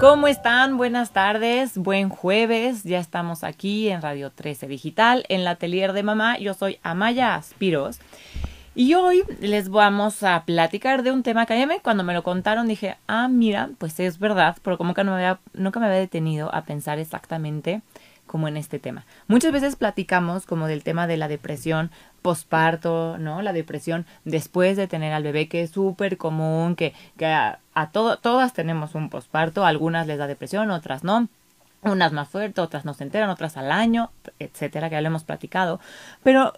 ¿Cómo están? Buenas tardes, buen jueves. Ya estamos aquí en Radio 13 Digital, en la atelier de mamá. Yo soy Amaya Aspiros. Y hoy les vamos a platicar de un tema que a mí cuando me lo contaron dije, ah, mira, pues es verdad, pero como que no me había, nunca me había detenido a pensar exactamente como en este tema. Muchas veces platicamos como del tema de la depresión posparto, ¿no? La depresión después de tener al bebé, que es súper común, que, que a, todo, todas tenemos un posparto, algunas les da depresión, otras no. Unas más fuertes, otras no se enteran, otras al año, etcétera, que ya lo hemos platicado. Pero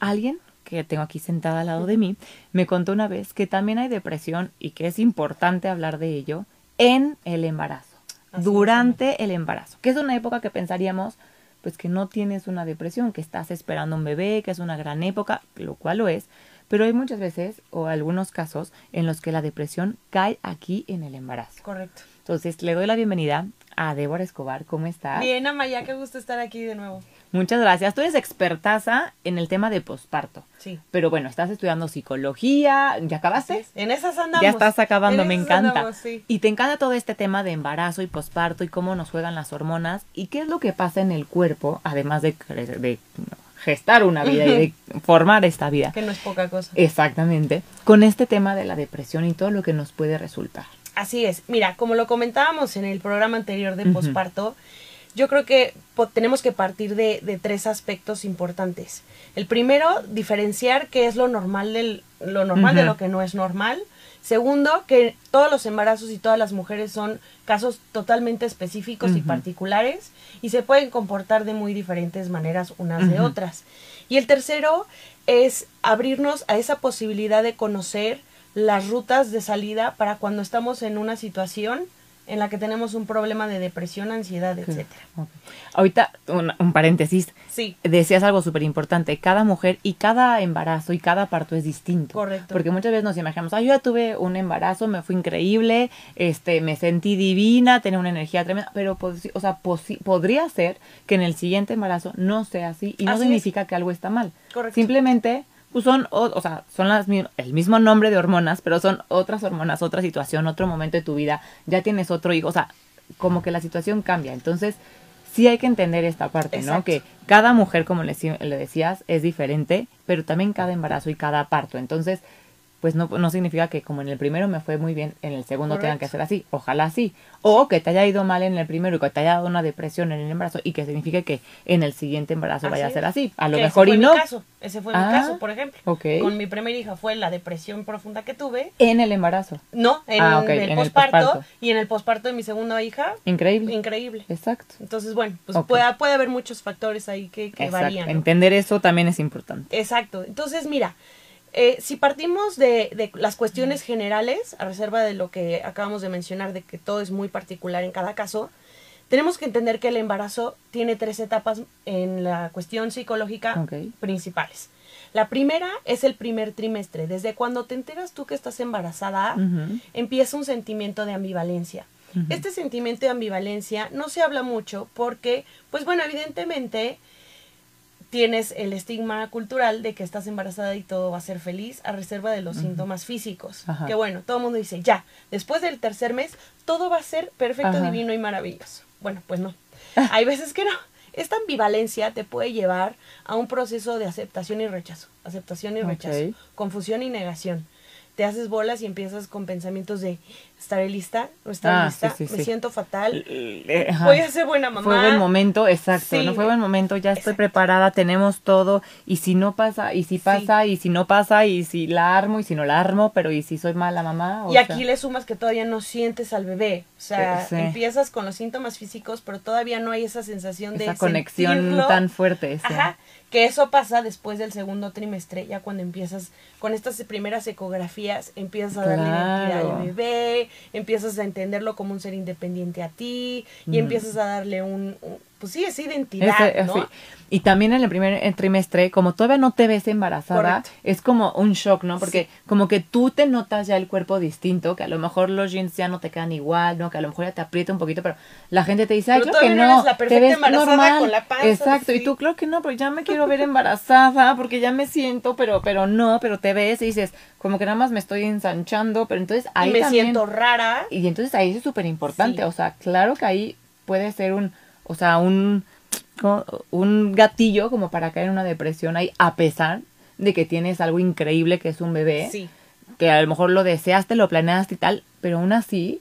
alguien que tengo aquí sentada al lado de mí, me contó una vez que también hay depresión y que es importante hablar de ello en el embarazo durante el embarazo, que es una época que pensaríamos pues que no tienes una depresión, que estás esperando un bebé, que es una gran época, lo cual lo es, pero hay muchas veces o algunos casos en los que la depresión cae aquí en el embarazo. Correcto. Entonces, le doy la bienvenida a Débora Escobar. ¿Cómo estás? Bien, Amaya, qué gusto estar aquí de nuevo. Muchas gracias. Tú eres expertaza en el tema de posparto. Sí. Pero bueno, estás estudiando psicología. ¿Ya acabaste? En esas andamos. Ya estás acabando, me encanta. Andamos, sí. Y te encanta todo este tema de embarazo y posparto y cómo nos juegan las hormonas y qué es lo que pasa en el cuerpo, además de, de gestar una vida y de formar esta vida. Que no es poca cosa. Exactamente. Con este tema de la depresión y todo lo que nos puede resultar. Así es. Mira, como lo comentábamos en el programa anterior de posparto, yo creo que tenemos que partir de, de, tres aspectos importantes. El primero, diferenciar qué es lo normal, del, lo normal de lo que no es normal. Segundo, que todos los embarazos y todas las mujeres son casos totalmente específicos y particulares y se pueden comportar de muy diferentes maneras unas de otras. Y el tercero es abrirnos a esa posibilidad de conocer las rutas de salida para cuando estamos en una situación en la que tenemos un problema de depresión, ansiedad, etcétera. Ahorita, un, paréntesis. Sí. Decías algo súper importante. Cada mujer y cada embarazo y cada parto es distinto. Correcto. Porque muchas veces nos imaginamos, ah, yo ya tuve un embarazo, me fue increíble, este, me sentí divina, tenía una energía tremenda, pero, o sea, podría ser que en el siguiente embarazo no sea así y no significa que algo está mal. Correcto. Simplemente pues son, o, sea, son las, el mismo nombre de hormonas, pero son otras hormonas, otra situación, otro momento de tu vida, ya tienes otro hijo, o sea, como que la situación cambia. Entonces, sí hay que entender esta parte, ¿no? Que cada mujer, como le, le decías, es diferente, pero también cada embarazo y cada parto. Entonces, pues no, no significa que como en el primero me fue muy bien, en el segundo tengan que hacer así. Ojalá sí. O que te haya ido mal en el primero y que te haya dado una depresión en el embarazo y que signifique que en el siguiente embarazo vaya a ser así. A lo mejor y no. Mi caso. Ese fue mi Ah, caso, por ejemplo. Con mi primera hija fue la depresión profunda que tuve. En el embarazo. No, en, Ah, el, en el posparto. Y en el posparto de mi segunda hija, Increíble. increíble. Exacto. Entonces, bueno, pues puede, puede haber muchos factores ahí que, varían. ¿no? Entender eso también es importante. Exacto. Entonces, mira, eh, si partimos de, de las cuestiones generales, a reserva de lo que acabamos de mencionar, de que todo es muy particular en cada caso, tenemos que entender que el embarazo tiene tres etapas en la cuestión psicológica principales. La primera es el primer trimestre. Desde cuando te enteras tú que estás embarazada, empieza un sentimiento de ambivalencia. Este sentimiento de ambivalencia no se habla mucho porque, pues bueno, evidentemente tienes el estigma cultural de que estás embarazada y todo va a ser feliz a reserva de los síntomas físicos. Ajá. Que bueno, todo el mundo dice, ya, después del tercer mes, todo va a ser perfecto, Ajá. divino y maravilloso. Bueno, pues no. Hay veces que no. Esta ambivalencia te puede llevar a un proceso de aceptación y rechazo. Aceptación y rechazo. Confusión y negación. Te haces bolas y empiezas con pensamientos de ¿estaré lista? ¿No estaré Ah, lista? sí, sí, Me sí. siento fatal. Eh, ajá. Voy a ser buena mamá. Fue buen momento, exacto, no fue buen momento, ya estoy preparada, tenemos todo, y si no pasa, y si pasa, y si no pasa, y si la armo, y si no la armo, pero y si soy mala mamá. o Y sea, aquí le sumas que todavía no sientes al bebé. O sea, empiezas con los síntomas físicos, pero todavía no hay esa sensación de esa conexión tan fuerte. Ajá. Que eso pasa después del segundo trimestre, ya cuando empiezas con estas primeras ecografías, empiezas a darle identidad al bebé, empiezas a entenderlo como un ser independiente a ti, y Mm. empiezas a darle un, un- pues sí, es identidad, ¿no? sí. Y también en el primer trimestre, como todavía no te ves embarazada, Correcto. es como un shock, ¿no? Porque Sí. como que tú te notas ya el cuerpo distinto, que a lo mejor los jeans ya no te quedan igual, ¿no? Que a lo mejor ya te aprieta un poquito, pero la gente te dice, ay, Pero claro que no eres la te ves embarazada normal. con la panza, Exacto, y tú, claro que no, pero ya me quiero ver embarazada, porque ya me siento, pero pero no, pero te ves y dices, como que nada más me estoy ensanchando, pero entonces ahí y me también... siento rara. Y entonces ahí es súper importante, Sí. o sea, claro que ahí puede ser un, o sea, un, un gatillo como para caer en una depresión ahí, a pesar de que tienes algo increíble que es un bebé, Sí, que a lo mejor lo deseaste, lo planeaste y tal, pero aún así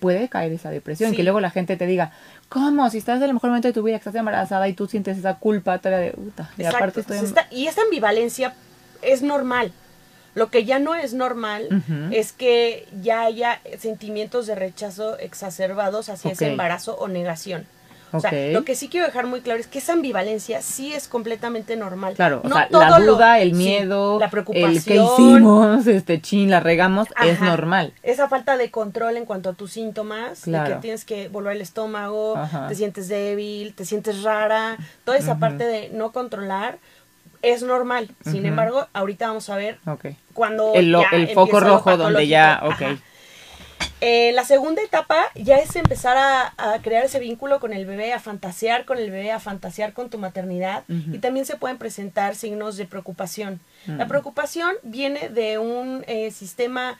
puede caer esa depresión, Sí. que luego la gente te diga, ¿cómo? Si estás en el mejor momento de tu vida, que estás embarazada y tú sientes esa culpa de, puta, y aparte estoy... Esta- y esta ambivalencia es normal. Lo que ya no es normal es que ya haya sentimientos de rechazo exacerbados hacia ese embarazo o negación. O sea, lo que sí quiero dejar muy claro es que esa ambivalencia sí es completamente normal. Claro, o No sea, todo la lo- duda, el sí, miedo, la el preocupación, que hicimos, este chin, la regamos, es normal. Esa falta de control en cuanto a tus síntomas, de que tienes que volver el estómago, Ajá. te sientes débil, te sientes rara, toda esa parte de no controlar es normal. Sin embargo, ahorita vamos a ver cuando El, lo- ya el foco rojo donde ya, ok. Ajá. Eh, la segunda etapa ya es empezar a, a crear ese vínculo con el bebé, a fantasear con el bebé, a fantasear con tu maternidad y también se pueden presentar signos de preocupación. La Mm. preocupación viene de un eh, sistema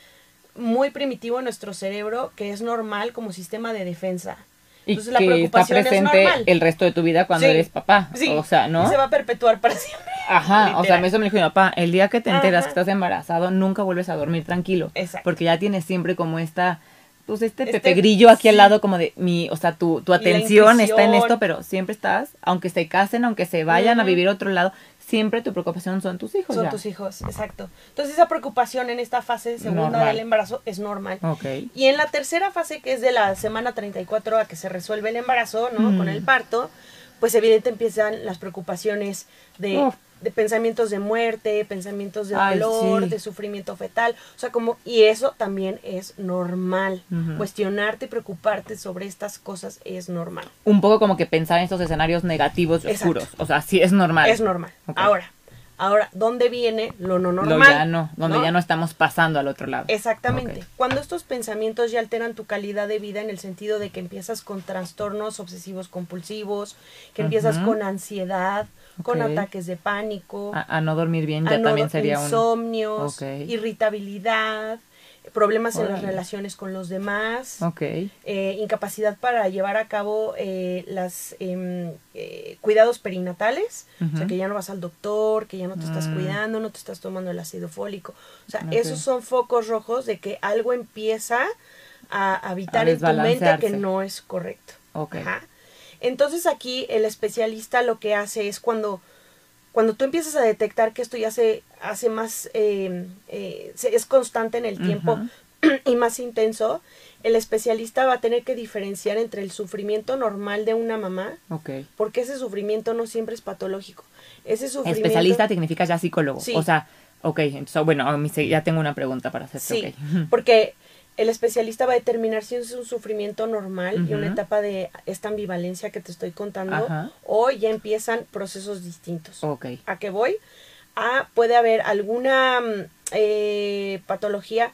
muy primitivo en nuestro cerebro que es normal como sistema de defensa. Y Entonces la que está preocupación es presente normal. el resto de tu vida cuando Sí. eres papá. Sí, O sea, ¿no? y se va a perpetuar para siempre. Ajá, o sea, eso me dijo mi papá, el día que te enteras Ajá. que estás embarazado, nunca vuelves a dormir tranquilo. Exacto. Porque ya tienes siempre como esta, pues este, Este- pepe grillo aquí al lado como de mi, o sea, tu, tu atención está en esto, pero siempre estás, aunque se casen, aunque se vayan a vivir a otro lado, siempre tu preocupación son tus hijos. Son ya. tus hijos, exacto. Entonces esa preocupación en esta fase segunda Normal. del embarazo es normal. Ok. Y en la tercera fase, que es de la semana 34 a que se resuelve el embarazo, ¿no? Mm. Con el parto, pues evidente empiezan las preocupaciones de. De pensamientos de muerte, pensamientos de Ay, dolor, sí. de sufrimiento fetal. O sea, como, y eso también es normal. Cuestionarte y preocuparte sobre estas cosas es normal. Un poco como que pensar en estos escenarios negativos y Exacto. oscuros. O sea, sí es normal. Es normal. Ahora, ahora, ¿dónde viene lo no Lo normal? ya no, donde ya no estamos pasando al otro lado. Exactamente. Cuando estos pensamientos ya alteran tu calidad de vida en el sentido de que empiezas con trastornos obsesivos compulsivos, que empiezas con ansiedad, con ataques de pánico, A, a no dormir bien ya no- también sería un... insomnios, Ok. irritabilidad, problemas en las relaciones con los demás, eh, incapacidad para llevar a cabo eh, las em, eh, cuidados perinatales, o sea que ya no vas al doctor, que ya no te estás Mm. cuidando, no te estás tomando el ácido fólico, o sea, esos son focos rojos de que algo empieza a habitar A en tu mente que no es correcto. Ajá. Entonces aquí el especialista lo que hace es cuando cuando tú empiezas a detectar que esto ya se hace más, eh, eh, es constante en el tiempo y más intenso, el especialista va a tener que diferenciar entre el sufrimiento normal de una mamá, Ok. porque ese sufrimiento no siempre es patológico. Ese sufrimiento... Especialista significa ya psicólogo. Sí. O sea, ok, entonces, bueno, a mí se- ya tengo una pregunta para hacerte. Sí, ok. porque el especialista va a determinar si es un sufrimiento normal y una etapa de esta ambivalencia que te estoy contando, Ajá. o ya empiezan procesos distintos. Ok. ¿A qué voy? A, puede haber alguna mm, eh, patología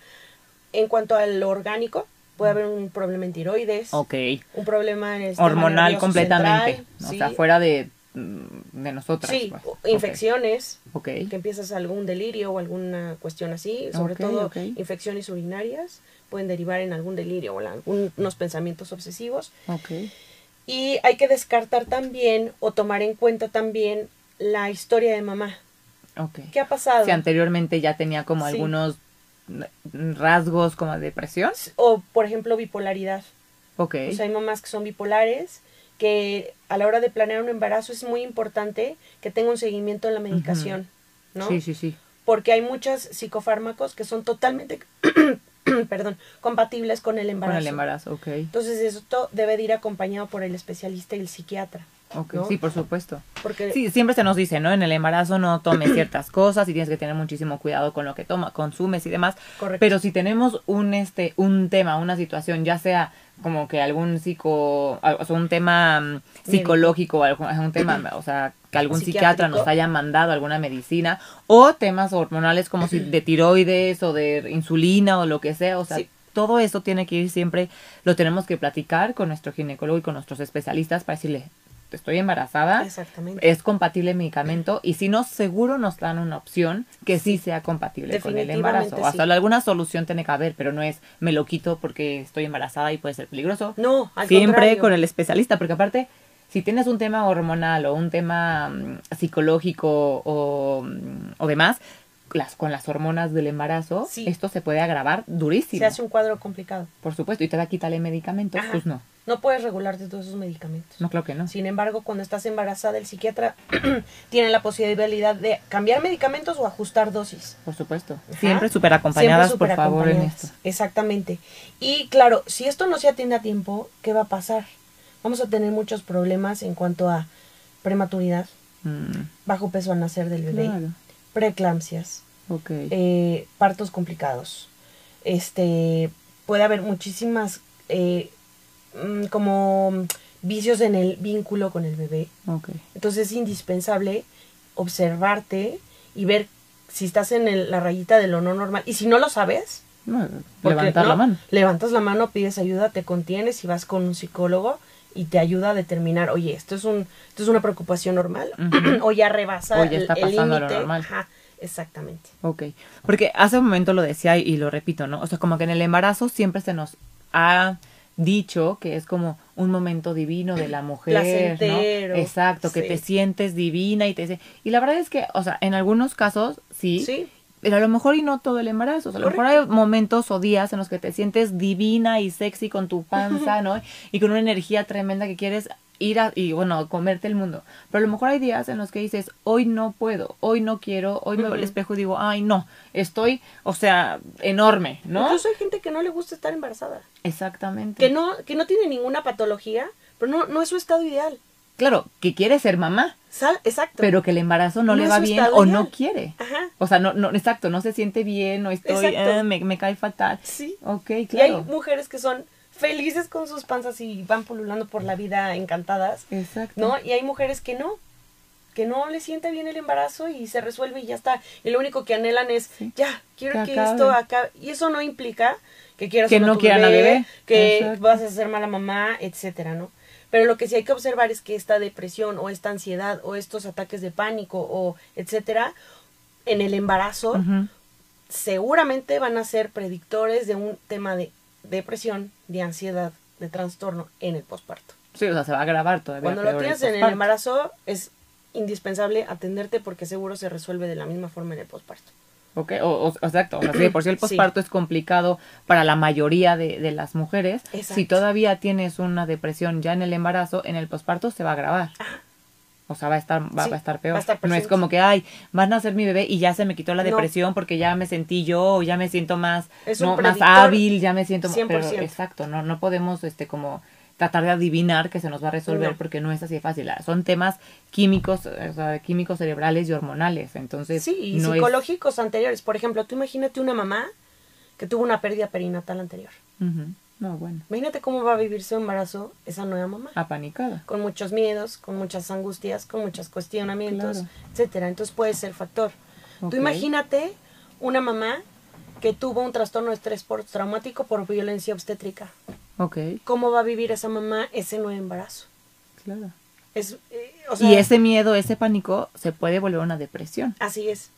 en cuanto a lo orgánico, puede haber un problema en tiroides, Ok. un problema en el Hormonal completamente. central, o sí, sea, fuera de, mm, de nosotras. sí, pues. infecciones, Ok. que empiezas algún delirio o alguna cuestión así, sobre todo infecciones urinarias, pueden derivar en algún delirio o en algunos pensamientos obsesivos. Ok. Y hay que descartar también o tomar en cuenta también la historia de mamá. ¿Qué ha pasado? Si anteriormente ya tenía como Sí. algunos rasgos como de depresión. O, por ejemplo, bipolaridad. Ok. O sea, hay mamás que son bipolares, que a la hora de planear un embarazo es muy importante que tenga un seguimiento en la medicación, ¿no? Sí, sí, sí. Porque hay muchos psicofármacos que son totalmente, perdón, compatibles con el Con embarazo. el embarazo, ok. Entonces, esto debe de ir acompañado por el especialista y el psiquiatra Ok, ¿no? sí, por supuesto. Porque Sí, siempre se nos dice, ¿no? En el embarazo no tomes ciertas cosas y tienes que tener muchísimo cuidado con lo que toma, consumes y demás. Correcto. Pero si tenemos un este un tema, una situación, ya sea como que algún psico, o sea, un tema mm, psicológico o algún, un tema, o sea, que algún psiquiatra nos haya mandado alguna medicina o temas hormonales como si de tiroides o de insulina o lo que sea, o sea, Sí. todo eso tiene que ir siempre, lo tenemos que platicar con nuestro ginecólogo y con nuestros especialistas para decirle, estoy embarazada, Exactamente. es compatible el medicamento y si no, seguro nos dan una opción que sí sea compatible con el embarazo. Definitivamente Hasta sí. alguna solución tiene que haber, pero no es me lo quito porque estoy embarazada y puede ser peligroso. No, al Siempre contrario. con el especialista, porque aparte, si tienes un tema hormonal o un tema mm, psicológico o, mm, o demás, las, con las hormonas del embarazo, Sí. esto se puede agravar durísimo. Se hace un cuadro complicado. Por supuesto, y te va a quitarle medicamentos, Ajá. pues no. No puedes regularte todos esos medicamentos. No creo que no. Sin embargo, cuando estás embarazada, el psiquiatra tiene la posibilidad de cambiar medicamentos o ajustar dosis. Por supuesto. Ajá. Siempre súper acompañadas, Siempre por favor, en esto. Exactamente. Y claro, si esto no se atiende a tiempo, ¿qué va a pasar? Vamos a tener muchos problemas en cuanto a prematuridad, Mm, bajo peso al nacer del bebé, claro. Preeclampsias, eh, partos complicados. Este puede haber muchísimas eh, mm, como vicios en el vínculo con el bebé. ok. Entonces es indispensable observarte y ver si estás en el- la rayita de lo no normal. Y si no lo sabes, No, levantar ¿no? la mano. Levantas la mano, pides ayuda, te contienes y vas con un psicólogo y te ayuda a determinar, oye, esto es un esto es una preocupación normal o ya rebasa O ya está el límite. Ajá, exactamente. Ok. Porque hace un momento lo decía y, y lo repito, ¿no? O sea, como que en el embarazo siempre se nos ha dicho que es como un momento divino de la mujer. Exacto, que sí. te sientes divina y te dice... Y la verdad es que, o sea, en algunos casos sí, Sí, pero a lo mejor y no todo el embarazo. O sea, a lo mejor hay momentos o días en los que te sientes divina y sexy con tu panza, ¿no? Y con una energía tremenda que quieres ir a, y bueno, comerte el mundo. Pero a lo mejor hay días en los que dices, hoy no puedo, hoy no quiero, hoy me veo al Ujú. espejo y digo, ay, no, estoy, o sea, enorme, ¿no? Incluso hay gente que no le gusta estar embarazada, Exactamente. que no que no tiene ninguna patología, pero no no es su estado ideal. Claro, que quiere ser mamá, Exacto. pero que el embarazo no, No le va bien o no quiere. Ajá. O sea, no, no, exacto, no se siente bien, o estoy, eh, me, me cae fatal. Sí. Ok, Y hay claro. mujeres que son felices con sus panzas y van pululando por la vida encantadas, Exacto. ¿no? Y hay mujeres que no, que no les siente bien el embarazo y se resuelve y ya está. Y lo único que anhelan es, Sí. ya, quiero Que que, acabe. esto acabe. Y eso no implica que quieras Que no quieran al bebé. que Exacto. vas a ser mala mamá, etcétera, ¿no? Pero lo que sí hay que observar es que esta depresión o esta ansiedad o estos ataques de pánico o etcétera en el embarazo seguramente van a ser predictores de un tema de depresión, de ansiedad, de trastorno en el posparto. Sí, o sea, se va a grabar todavía. Cuando lo tienes en el embarazo es indispensable atenderte porque seguro se resuelve de la misma forma en el posparto. Ok, o, o- exacto. O sea, si de por sí el Sí. posparto es complicado para la mayoría de, de las mujeres. Exacto. Si todavía tienes una depresión ya en el embarazo, en el posparto se va a agravar. O sea, va a estar, va, Sí, va a estar peor. va a estar no es como que, ay, van a ser mi bebé y ya se me quitó la No. depresión porque ya me sentí yo, ya me siento más, no, más hábil, ya me siento más. Pero, 100%. exacto, no, no podemos, este, como tratar de adivinar que se nos va a resolver No. porque no es así de fácil. Son temas químicos, o sea, químicos cerebrales y hormonales. Entonces, Sí, y no es- psicológicos anteriores. Por ejemplo, tú imagínate una mamá que tuvo una pérdida perinatal anterior. No, bueno, Imagínate cómo va a vivir su embarazo esa nueva mamá. apanicada. Con muchos miedos, con muchas angustias, con muchos cuestionamientos, Claro. etcétera. Entonces puede ser factor. Tú imagínate una mamá que tuvo un trastorno de estrés postraumático por violencia obstétrica. ¿Cómo va a vivir esa mamá ese nuevo embarazo? claro. Es, eh, o sea, y ese miedo, ese pánico, se puede volver una depresión. Así es.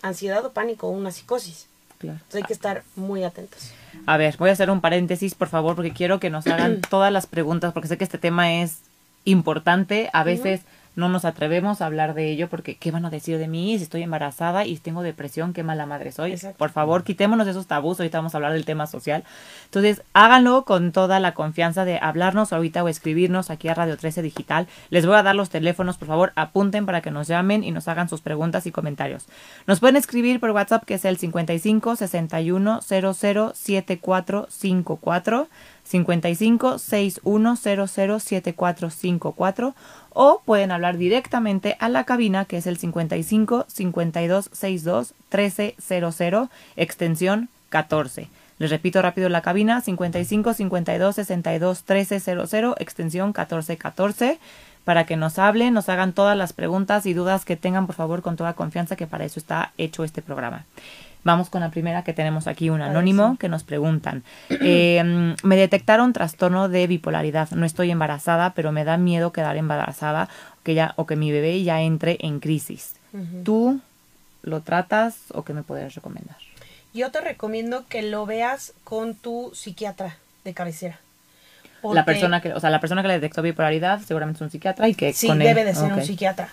Ansiedad o pánico una psicosis. Claro. Entonces hay que estar muy atentos. A ver, voy a hacer un paréntesis, por favor, porque quiero que nos hagan todas las preguntas, porque sé que este tema es importante. A veces no nos atrevemos a hablar de ello porque ¿qué van a decir de mí si estoy embarazada y tengo depresión? ¿Qué mala madre soy? Exacto. Por favor, quitémonos esos tabús. Ahorita vamos a hablar del tema social. Entonces, háganlo con toda la confianza de hablarnos ahorita o escribirnos aquí a Radio 13 Digital. Les voy a dar los teléfonos, por favor, apunten para que nos llamen y nos hagan sus preguntas y comentarios. Nos pueden escribir por WhatsApp que es el 55 61 00 7454. 55 6100 7454 o pueden hablar directamente a la cabina que es el 55 52 62 1300 extensión 14. Les repito rápido la cabina 55 52 62 1300 extensión 1414 para que nos hablen, nos hagan todas las preguntas y dudas que tengan, por favor, con toda confianza, que para eso está hecho este programa. Vamos con la primera que tenemos aquí, un anónimo que nos preguntan. Eh, me detectaron trastorno de bipolaridad. No estoy embarazada, pero me da miedo quedar embarazada que ya, o que mi bebé ya entre en crisis. ¿Tú lo tratas o qué me puedes recomendar? Yo te recomiendo que lo veas con tu psiquiatra de cabecera. La persona que, o sea, la persona que le detectó bipolaridad seguramente es un psiquiatra y que sí debe de ser un psiquiatra.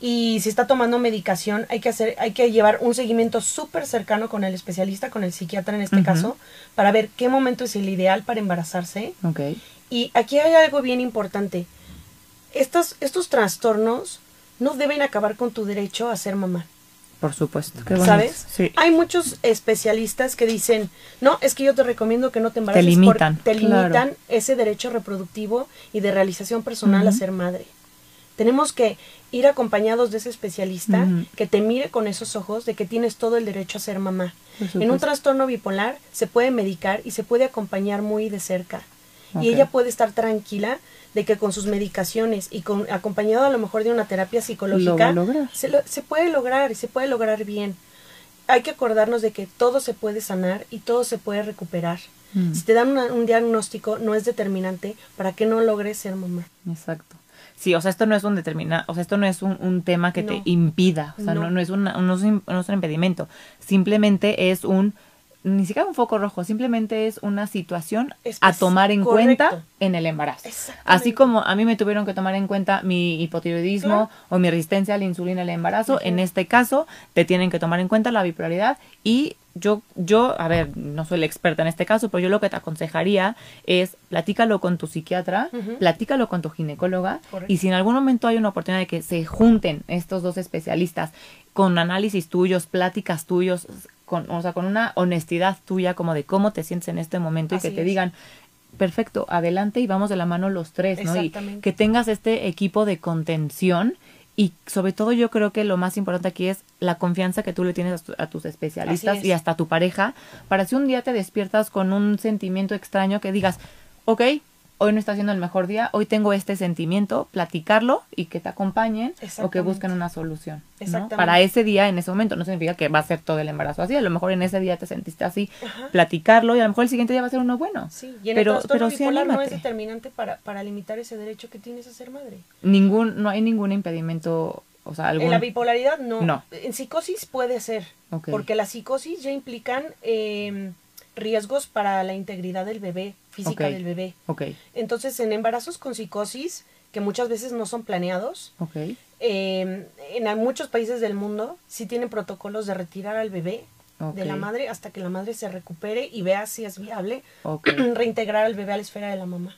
Y si está tomando medicación, hay que hacer, hay que llevar un seguimiento súper cercano con el especialista, con el psiquiatra en este caso, para ver qué momento es el ideal para embarazarse. Okay. Y aquí hay algo bien importante. Estos, estos trastornos no deben acabar con tu derecho a ser mamá. Por supuesto. ¿Sabes? Sí. Hay muchos especialistas que dicen, no, es que yo te recomiendo que no te embaraces. Te limitan. te limitan ese derecho reproductivo y de realización personal a ser madre. Tenemos que ir acompañados de ese especialista que te mire con esos ojos de que tienes todo el derecho a ser mamá. En un trastorno bipolar se puede medicar y se puede acompañar muy de cerca. Y ella puede estar tranquila de que con sus medicaciones y con acompañado a lo mejor de una terapia psicológica se, se puede lograr y se puede lograr bien. Hay que acordarnos de que todo se puede sanar y todo se puede recuperar. Mm. Si te dan un diagnóstico no es determinante para que no logres ser mamá. Exacto. Sí, o sea, esto no es un determinado, o sea, esto no es un, tema que te impida, o sea, no, no, es un, no, es un impedimento, simplemente es un ni siquiera un foco rojo, simplemente es una situación a tomar en cuenta en el embarazo. Así como a mí me tuvieron que tomar en cuenta mi hipotiroidismo o mi resistencia a la insulina en el embarazo, en este caso te tienen que tomar en cuenta la bipolaridad y yo, yo, a ver, no soy la experta en este caso, pero yo lo que te aconsejaría es platícalo con tu psiquiatra, platícalo con tu ginecóloga y si en algún momento hay una oportunidad de que se junten estos dos especialistas con análisis tuyos, pláticas tuyos, con, o sea, con una honestidad tuya como de cómo te sientes en este momento y que te digan, perfecto, adelante y vamos de la mano los tres, ¿no? Y que tengas este equipo de contención y sobre todo yo creo que lo más importante aquí es la confianza que tú le tienes a, tus especialistas y hasta a tu pareja para si un día te despiertas con un sentimiento extraño que digas, ok, hoy no está siendo el mejor día, hoy tengo este sentimiento, platicarlo y que te acompañen o que busquen una solución. Para ese día, en ese momento, no significa que va a ser todo el embarazo así, a lo mejor en ese día te sentiste así, platicarlo y a lo mejor el siguiente día va a ser uno bueno. Sí, y en pero, el pero sí no es determinante para, para limitar ese derecho que tienes a ser madre. Ningún, no hay ningún impedimento o sea, algún... En la bipolaridad no. no. En psicosis puede ser. Porque la psicosis ya implican eh, riesgos para la integridad del bebé, física del bebé. Okay. Entonces, en embarazos con psicosis, que muchas veces no son planeados, okay. eh, en muchos países del mundo sí tienen protocolos de retirar al bebé de la madre hasta que la madre se recupere y vea si es viable reintegrar al bebé a la esfera de la mamá.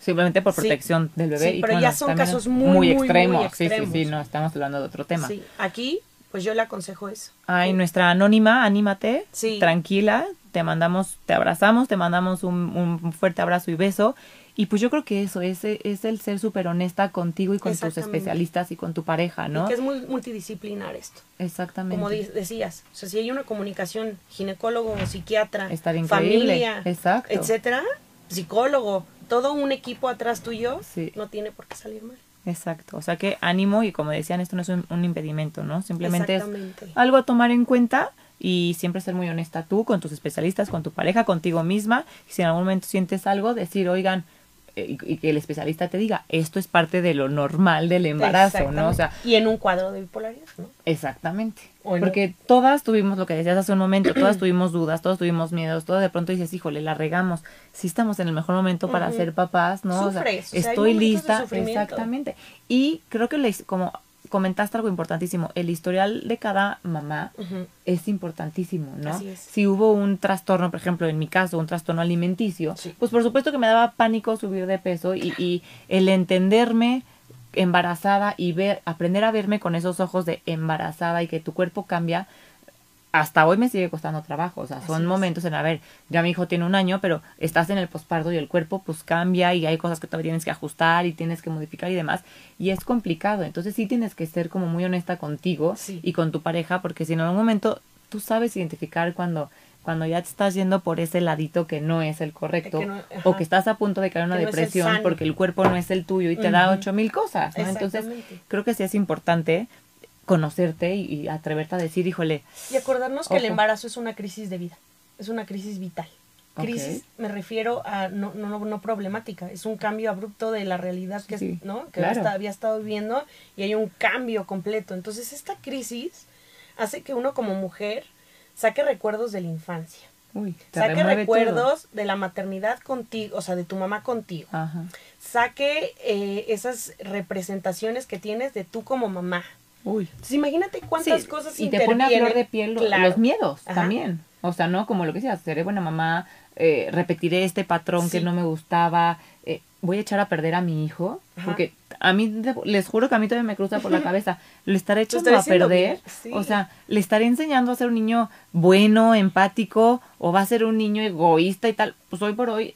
Simplemente por protección del bebé. Sí, pero ya son casos muy, extremos. Sí, sí, sí, no, estamos hablando de otro tema. Sí, aquí pues yo le aconsejo eso. Ay, nuestra anónima, anímate, sí. tranquila, te mandamos, te abrazamos, te mandamos un, fuerte abrazo y beso. Y pues yo creo que eso es, es el ser súper honesta contigo y con tus especialistas y con tu pareja, ¿no? Y que es muy multidisciplinar esto. Exactamente. Como decías, o sea, si hay una comunicación ginecólogo, psiquiatra, familia, Exacto. etcétera, psicólogo, todo un equipo atrás tuyo, no tiene por qué salir mal. Exacto, o sea que ánimo y como decían, esto no es un, un impedimento, ¿no? Simplemente es algo a tomar en cuenta y siempre ser muy honesta tú con tus especialistas, con tu pareja, contigo misma. Y si en algún momento sientes algo, decir, oigan, eh, y, que el especialista te diga, esto es parte de lo normal del embarazo, ¿no? O sea, y en un cuadro de bipolaridad, ¿no? Exactamente. Porque todas tuvimos lo que decías hace un momento, todas tuvimos dudas, todos tuvimos miedos, todo de pronto dices, híjole, la regamos. Si estamos en el mejor momento para ser papás, ¿no? o sea, estoy lista. Exactamente. Y creo que les, como comentaste algo importantísimo, el historial de cada mamá es importantísimo, ¿no? Si hubo un trastorno, por ejemplo, en mi caso, un trastorno alimenticio, pues por supuesto que me daba pánico subir de peso y, y, el entenderme embarazada y ver, aprender a verme con esos ojos de embarazada y que tu cuerpo cambia, hasta hoy me sigue costando trabajo. O sea, son momentos en, a ver, ya mi hijo tiene un año, pero estás en el posparto y el cuerpo pues cambia y hay cosas que todavía tienes que ajustar y tienes que modificar y demás. Y es complicado. Entonces sí tienes que ser como muy honesta contigo y con tu pareja, porque si en algún momento tú sabes identificar cuando cuando ya te estás yendo por ese ladito que no es el correcto o que estás a punto de caer en una depresión porque el cuerpo no es el tuyo y te da ocho mil cosas, ¿no? Entonces creo que sí es importante conocerte y, atreverte a decir, híjole. Y acordarnos que el embarazo es una crisis de vida, es una crisis vital. Crisis me refiero a no, no, no, problemática, es un cambio abrupto de la realidad que, ¿no? que había estado viviendo y hay un cambio completo. Entonces esta crisis hace que uno como mujer saque recuerdos de la infancia. saque recuerdos de la maternidad contigo, o sea, de tu mamá contigo. Saque eh, esas representaciones que tienes de tú como mamá. Uy. Entonces imagínate cuántas cosas Y te pone a flor de piel los miedos también. O sea, ¿no? Como lo que decías, seré buena mamá, eh, repetiré este patrón que no me gustaba, eh, voy a echar a perder a mi hijo, porque a mí, les juro que a mí todavía me cruza por la cabeza, le estaré echando a perder, o sea, le estaré enseñando a ser un niño bueno, empático, o va a ser un niño egoísta y tal, pues hoy por hoy,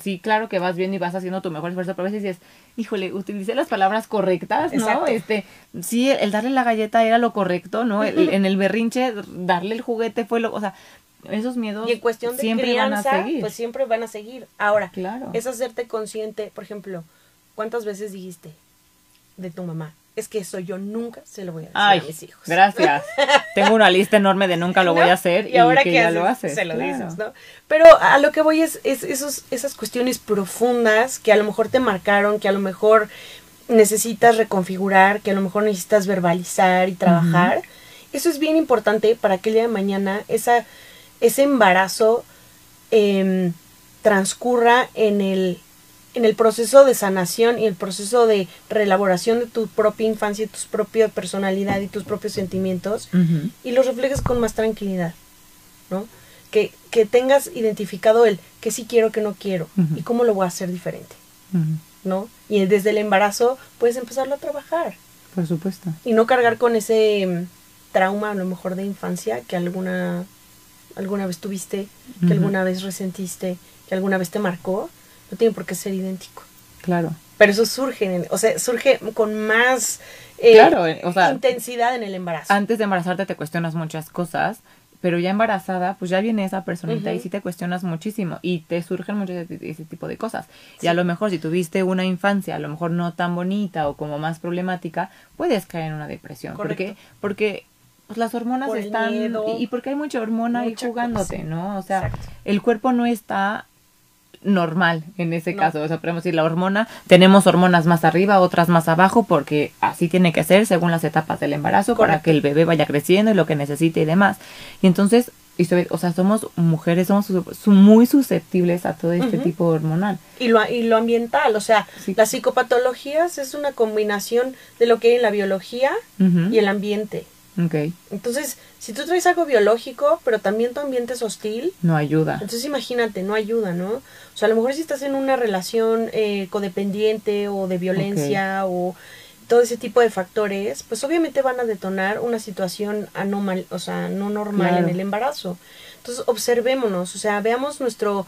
sí, claro que vas viendo y vas haciendo tu mejor esfuerzo, pero a veces dices, híjole, utilicé las palabras correctas, ¿no? Este, sí, el darle la galleta era lo correcto, ¿no? en el berrinche, darle el juguete fue lo, o sea, esos miedos y en cuestión de siempre van a seguir. pues siempre van a seguir. Ahora, claro. es hacerte consciente, por ejemplo, ¿cuántas veces dijiste de tu mamá? Es que eso yo nunca se lo voy a decir a mis hijos. Gracias. Tengo una lista enorme de nunca lo voy a hacer y, ahora que, ya lo haces. Se lo dices, ¿no? Pero a lo que voy es, es esos, esas cuestiones profundas que a lo mejor te marcaron, que a lo mejor necesitas reconfigurar, que a lo mejor necesitas verbalizar y trabajar. Eso es bien importante para que el día de mañana esa ese embarazo em, transcurra en el, en el proceso de sanación y el proceso de reelaboración de tu propia infancia, y tu propia personalidad y tus propios sentimientos y los reflejes con más tranquilidad, ¿no? Que, que, tengas identificado el que sí quiero, que no quiero y cómo lo voy a hacer diferente, ¿no? Y desde el embarazo puedes empezarlo a trabajar. Por supuesto. Y no cargar con ese em, trauma a lo mejor de infancia que alguna alguna vez tuviste, que alguna vez resentiste, que alguna vez te marcó, no tiene por qué ser idéntico. Claro. Pero eso surge, o sea, surge con más eh, eh, intensidad en el embarazo. Antes de embarazarte te cuestionas muchas cosas, pero ya embarazada, pues ya viene esa personita y sí te cuestionas muchísimo y te surgen muchos ese, tipo de cosas. Y a lo mejor si tuviste una infancia, a lo mejor no tan bonita o como más problemática, puedes caer en una depresión. ¿Por qué? Porque pues las hormonas están y, porque hay mucha hormona ahí jugándote, ¿no? O sea, el cuerpo no está normal en ese caso, o sea, podemos decir la hormona, tenemos hormonas más arriba, otras más abajo, porque así tiene que ser según las etapas del embarazo para que el bebé vaya creciendo y lo que necesite y demás. Y entonces, y o sea, somos mujeres, somos muy susceptibles a todo este tipo hormonal. Y lo, y lo ambiental, o sea, las psicopatologías es una combinación de lo que hay en la biología y el ambiente. Okay. Entonces, si tú traes algo biológico, pero también tu ambiente es hostil. No ayuda. Entonces, imagínate, no ayuda, ¿no? O sea, a lo mejor si estás en una relación eh, codependiente o de violencia o todo ese tipo de factores, pues obviamente van a detonar una situación anormal, o sea, no normal en el embarazo. Entonces, observémonos, o sea, veamos nuestro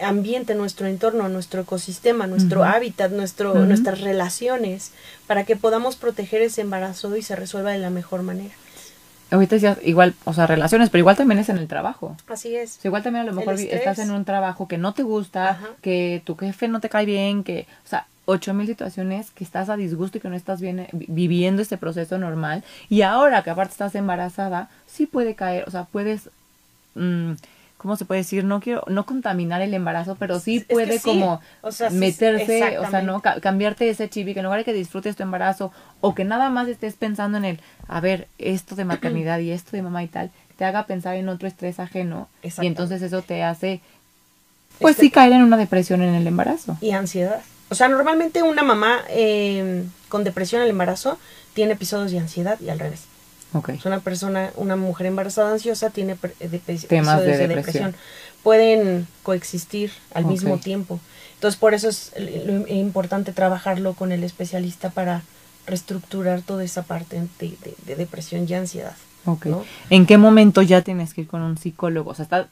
ambiente, nuestro entorno, nuestro ecosistema, nuestro hábitat, nuestro, nuestras relaciones, para que podamos proteger ese embarazo y se resuelva de la mejor manera ahorita decías igual, o sea, relaciones, pero igual también es en el trabajo. Así es. igual también a lo mejor estás en un trabajo que no te gusta, que tu jefe no te cae bien, que, o sea, ocho mil situaciones que estás a disgusto y que no estás bien eh, viviendo este proceso normal. Y ahora que aparte estás embarazada, sí puede caer, o sea, puedes... Mm, ¿cómo se puede decir? No quiero, no contaminar el embarazo, pero sí puede como meterse, o sea, no cambiarte ese chip y que en lugar de que disfrutes tu embarazo o que nada más estés pensando en el, a ver, esto de maternidad y esto de mamá y tal, te haga pensar en otro estrés ajeno y entonces eso te hace, pues este sí, caer en una depresión en el embarazo. Y ansiedad. O sea, normalmente una mamá eh, con depresión en el embarazo tiene episodios de ansiedad y al revés. Okay. una persona, una mujer embarazada ansiosa tiene temas de, depresión. Pueden coexistir al mismo tiempo. Entonces, por eso es importante trabajarlo con el especialista para reestructurar toda esa parte de, depresión y ansiedad. Ok. ¿no? ¿En qué momento ya tienes que ir con un psicólogo? O sea, está,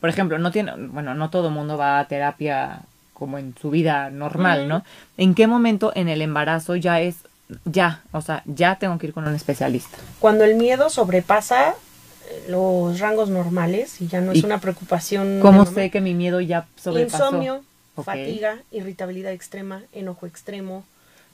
por ejemplo, no tiene, bueno, no todo el mundo va a terapia como en su vida normal, Ujú. ¿no? ¿En qué momento en el embarazo ya es, ya, o sea, ya tengo que ir con un especialista? Cuando el miedo sobrepasa eh, los rangos normales y ya no es ¿Y una preocupación. ¿Cómo sé que mi miedo ya sobrepasó? Insomnio, fatiga, irritabilidad extrema, enojo extremo.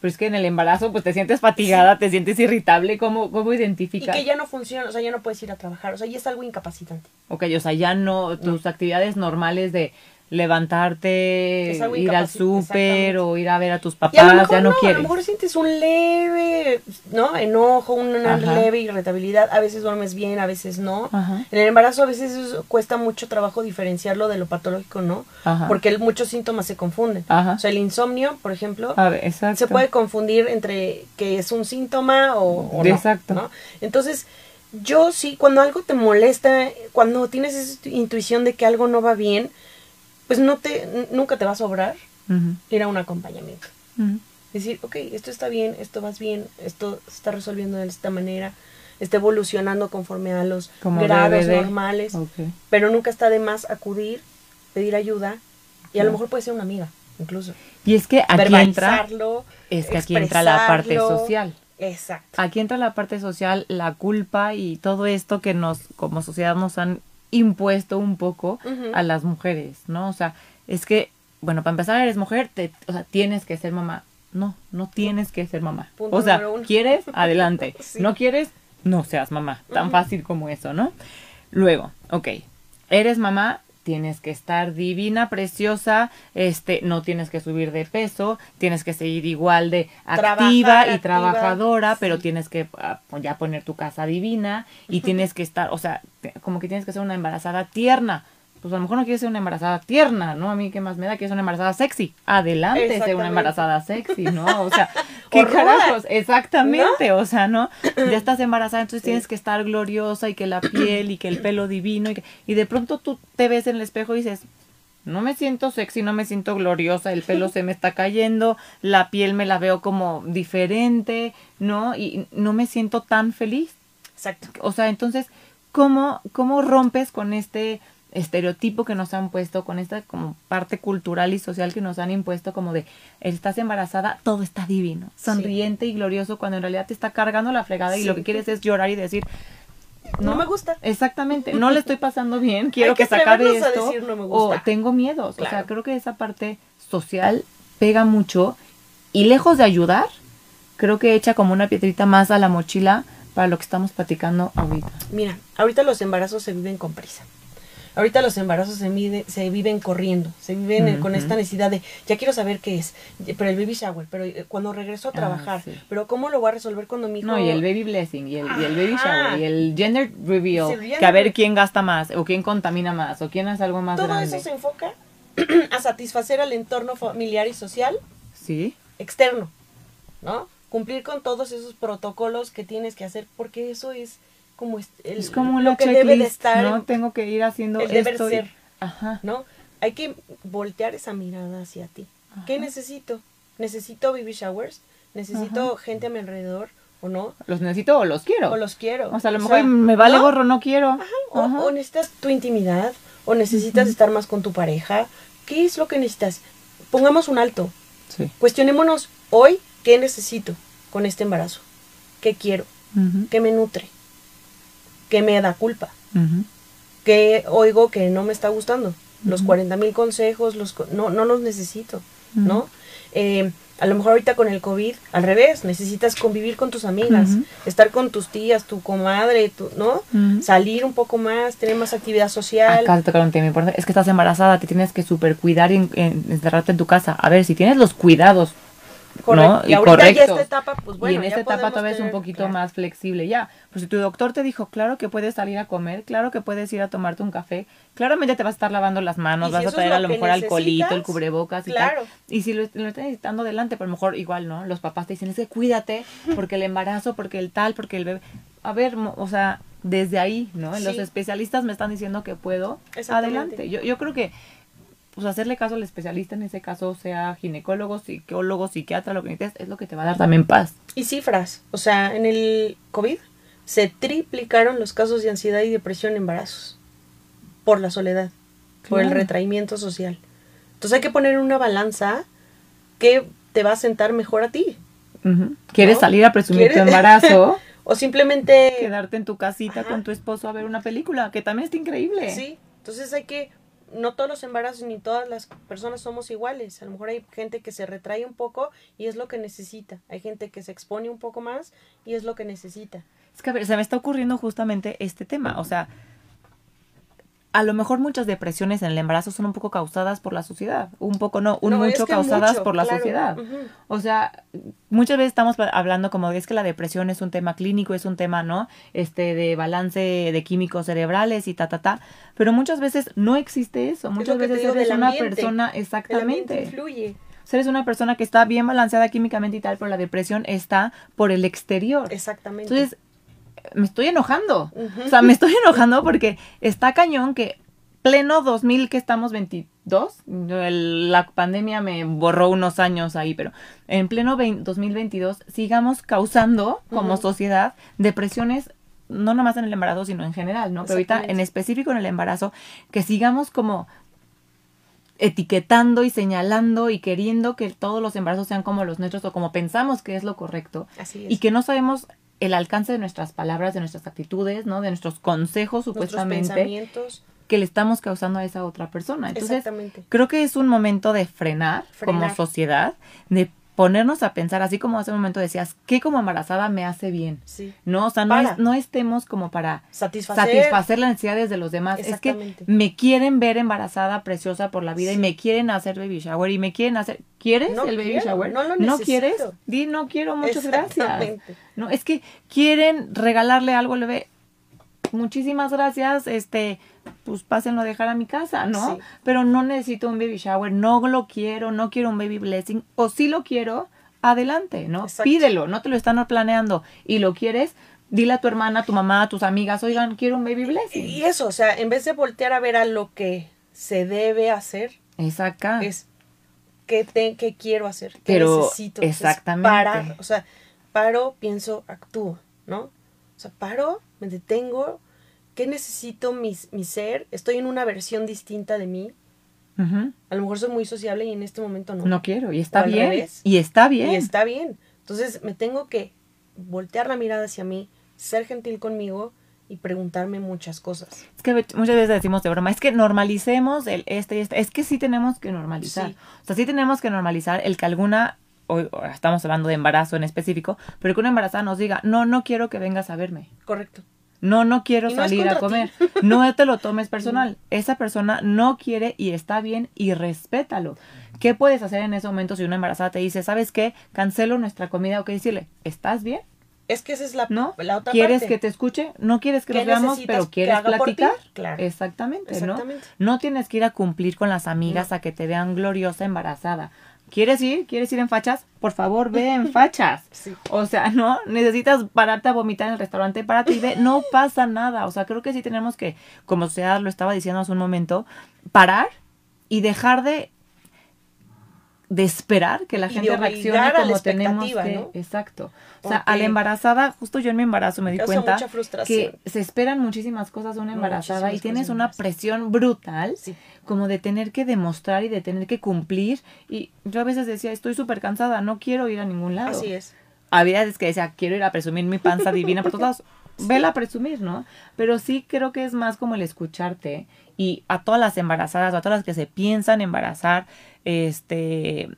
Pero es que en el embarazo, pues te sientes fatigada, te sientes irritable, ¿cómo, cómo Y identificas? que ya no funciona, o sea, ya no puedes ir a trabajar, o sea, ya es algo incapacitante. Ok, o sea, ya no, tus actividades normales de levantarte, ir al súper o ir a ver a tus a papás, mejor ya no, no, a quieres. lo mejor sientes un leve, ¿no? Enojo, una Ajá. leve irritabilidad. A veces duermes bien, a veces no. Ajá. En el embarazo a veces es- cuesta mucho trabajo diferenciarlo de lo patológico, ¿no? Ajá. Porque muchos síntomas se confunden. Ajá. O sea, el insomnio, por ejemplo, A ver, se puede confundir entre que es un síntoma o, o no, Exacto. ¿no? Entonces, yo sí, cuando algo te molesta, cuando tienes esa intuición de que algo no va bien, pues no te, nunca te va a sobrar ir a un acompañamiento. Decir, ok, esto está bien, esto vas bien, esto se está resolviendo de esta manera, está evolucionando conforme a los Como grados normales, pero nunca está de más acudir, pedir ayuda, y a lo mejor puede ser una amiga, incluso. Y es que aquí entra, es que aquí entra la parte social. Exacto. Aquí entra la parte social, la culpa y todo esto que nos, como sociedad, nos han impuesto un poco a las mujeres, ¿no? O sea, es que, bueno, para empezar, eres mujer, te, o sea, tienes que ser mamá. No, no tienes que ser mamá. Punto o sea. ¿quieres? Adelante. Sí. ¿No quieres? No seas mamá. Tan fácil como eso, ¿no? Luego, ok, eres mamá, tienes que estar divina, preciosa, este, no tienes que subir de peso, tienes que seguir igual de activa Trabajar, y activa, trabajadora, pero tienes que ah, ya poner tu casa divina y tienes que estar, o sea, como que tienes que ser una embarazada tierna. Pues a lo mejor no quieres ser una embarazada tierna, ¿no? A mí qué más me da, quieres ser una embarazada sexy. Adelante, ser una embarazada sexy, ¿no? O sea, ¿qué carajos? Exactamente, o sea, ¿no? Ya estás embarazada, entonces tienes que estar gloriosa y que la piel y que el pelo divino y, que- y de pronto tú te ves en el espejo y dices, no me siento sexy, no me siento gloriosa, el pelo se me está cayendo, la piel me la veo como diferente, ¿no? Y no me siento tan feliz. Exacto. O sea, entonces, ¿cómo, cómo rompes con este estereotipo que nos han puesto, con esta como parte cultural y social que nos han impuesto como de estás embarazada, todo está divino, sonriente y glorioso cuando en realidad te está cargando la fregada y lo que quieres es llorar y decir No me gusta. Exactamente, no le estoy pasando bien, quiero Hay que, que se acabe esto decir no me o tengo miedos. O sea, creo que esa parte social pega mucho y lejos de ayudar, creo que echa como una piedrita más a la mochila para lo que estamos platicando ahorita. Mira, ahorita los embarazos se viven con prisa. Ahorita los embarazos se, mide- se viven corriendo, se viven eh, con Ujú. esta necesidad de, ya quiero saber qué es, pero el baby shower, pero eh, cuando regreso a Ah, trabajar, sí. pero ¿cómo lo voy a resolver cuando mi hijo... No, y el baby blessing, y el, y el baby shower, y el gender reveal, Sí, el gender que a ver quién gasta más, o quién contamina más, o quién hace algo más Todo grande. eso se enfoca a satisfacer al entorno familiar y social Sí, externo, ¿no? Cumplir con todos esos protocolos que tienes que hacer, porque eso es como es, el- es como lo que checklist, debe de estar, ¿no? Tengo que ir haciendo el deber esto. ser. Ajá. ¿no? Hay que voltear esa mirada hacia ti. ¿Qué necesito? ¿Necesito baby showers? ¿Necesito gente a mi alrededor o no? ¿Los necesito o los quiero? ¿O los quiero? O sea, a lo mejor me vale ¿no? gorro, no quiero. O, Ajá. o necesitas tu intimidad, o necesitas estar más con tu pareja. ¿Qué es lo que necesitas? Pongamos un alto. Sí. Cuestionémonos hoy qué necesito con este embarazo. ¿Qué quiero? ¿Qué me nutre? ¿Qué me da culpa? ujú. ¿Qué oigo que no me está gustando? Los Ujú. 40 mil consejos, los, no, no los necesito, ¿no? Eh, a lo mejor ahorita con el COVID, al revés, necesitas convivir con tus amigas, estar con tus tías, tu comadre, tu, ¿no? Salir un poco más, tener más actividad social. Acá te tocaron un tema importante. Es que estás embarazada, te tienes que super cuidar y en- en- encerrarte en tu casa. A ver, si tienes los cuidados, Correcto. ¿no? Y ahorita ya correctos. esta etapa, pues bueno, y en ya esta etapa todavía es un poquito claro. más flexible ya. Pues si tu doctor te dijo, claro que puedes salir a comer, claro que puedes ir a tomarte un café, claramente te vas a estar lavando las manos, Y si vas a traer lo a lo mejor alcoholito, el cubrebocas y claro. tal. Y si lo, lo estás necesitando adelante, pero a lo mejor igual, ¿no? Los papás te dicen, es que cuídate, porque el embarazo, porque el tal, porque el bebé. A ver, o sea, desde ahí, ¿no? Los especialistas me están diciendo que puedo, adelante. Yo, yo creo que pues hacerle caso al especialista en ese caso, sea ginecólogo, psicólogo, psiquiatra, lo que necesites, es lo que te va a dar también paz. Y cifras, o sea, en el COVID se triplicaron los casos de ansiedad y depresión en embarazos por la soledad, por el retraimiento social. Entonces hay que poner en una balanza que te va a sentar mejor a ti. ¿Quieres ¿No? salir a presumir tu embarazo? O simplemente... quedarte en tu casita Ajá. con tu esposo a ver una película, que también está increíble. Sí, entonces hay que, no todos los embarazos ni todas las personas somos iguales. A lo mejor hay gente que se retrae un poco y es lo que necesita. Hay gente que se expone un poco más y es lo que necesita. Es que a ver, se me está ocurriendo justamente este tema. O sea, a lo mejor muchas depresiones en el embarazo son un poco causadas por la sociedad. Un poco no, un No, es mucho que causadas mucho, por la claro. sociedad. O sea, muchas veces estamos hablando como es que la depresión es un tema clínico, es un tema, ¿no? Este, de balance de químicos cerebrales y ta, ta, ta. Pero muchas veces no existe eso. Muchas veces eres una ambiente. persona, El exactamente. influye. O sea, eres una persona que está bien balanceada químicamente y tal, pero la depresión está por el exterior. Exactamente. Entonces, me estoy enojando. O sea, me estoy enojando porque está cañón que pleno 2000, que estamos 22, el- la pandemia me borró unos años ahí, pero en pleno 20 2022 sigamos causando como sociedad depresiones no nomás en el embarazo, sino en general, ¿no? Pero ahorita en específico en el embarazo, que sigamos como etiquetando y señalando y queriendo que todos los embarazos sean como los nuestros o como pensamos que es lo correcto Así es. y que no sabemos el alcance de nuestras palabras, de nuestras actitudes, ¿no? De nuestros consejos Nuestros supuestamente pensamientos. que le estamos causando a esa otra persona. Entonces, Exactamente. creo que es un momento de frenar, como Frenar. sociedad, de ponernos a pensar, así como hace un momento decías, ¿qué como embarazada me hace bien? Sí. No, o sea, no, es- no estemos como para Satisfacer. satisfacer las necesidades de los demás. Es que me quieren ver embarazada, preciosa por la vida y me quieren hacer baby shower y me quieren hacer... ¿Quieres No el baby quiero, shower? no lo necesito. quieres? Di, no quiero, muchas gracias. No, es que quieren regalarle algo al bebé. Muchísimas gracias, este, pues pásenlo a dejar a mi casa, ¿no? Sí. Pero no necesito un baby shower, no lo quiero, no quiero un baby blessing, o si lo quiero, adelante, ¿no? Exacto. Pídelo, no te lo están planeando y lo quieres, dile a tu hermana, a tu mamá, a tus amigas, oigan, quiero un baby blessing. Y eso, o sea, en vez de voltear a ver a lo que se debe hacer, Exacto. es qué, te, qué quiero hacer, qué Pero, necesito. Entonces, exactamente. parar, o sea, paro, pienso, actúo, ¿no? O sea, paro, me detengo, ¿qué necesito mi, mi ser? Estoy en una versión distinta de mí. A lo mejor soy muy sociable y en este momento no. No quiero, y está bien. revés. Y está bien. Y está bien. Entonces me tengo que voltear la mirada hacia mí, ser gentil conmigo y preguntarme muchas cosas. Es que muchas veces decimos de broma, es que normalicemos el este y este. Es que sí tenemos que normalizar. Sí. O sea, sí tenemos que normalizar el que alguna, hoy estamos hablando de embarazo en específico, pero que una embarazada nos diga, no, no quiero que vengas a verme. Correcto. No, no quiero no salir a comer. No te lo tomes personal. Esa persona no quiere y está bien y respétalo. ¿Qué puedes hacer en ese momento si una embarazada te dice, ¿sabes qué? Cancelo nuestra comida o qué decirle, ¿estás bien? Es que esa es la, ¿No? la otra ¿Quieres parte. que te escuche? ¿No quieres que ¿Qué nos veamos, pero quieres platicar? Claro. Exactamente, Exactamente. ¿no? No tienes que ir a cumplir con las amigas a que te vean gloriosa embarazada. ¿Quieres ir? ¿Quieres ir en fachas? Por favor, ve en fachas. Sí. O sea, no necesitas pararte a vomitar en el restaurante, párate y ve, no pasa nada. O sea, creo que sí tenemos que, como sociedad lo estaba diciendo hace un momento, parar y dejar de de esperar que la gente reaccione la como tenemos que, ¿no? exacto. O sea, a la embarazada, justo yo en mi embarazo me di cuenta que se esperan muchísimas cosas de una embarazada Muchísimas y tienes una presión brutal Sí. como de tener que demostrar y de tener que cumplir y yo a veces decía, estoy súper cansada, no quiero ir a ningún lado. Así es. Había veces que decía, quiero ir a presumir mi panza divina por todos lados. Vela a presumir, ¿no? Pero sí creo que es más como el escucharte y a todas las embarazadas o a todas las que se piensan embarazar este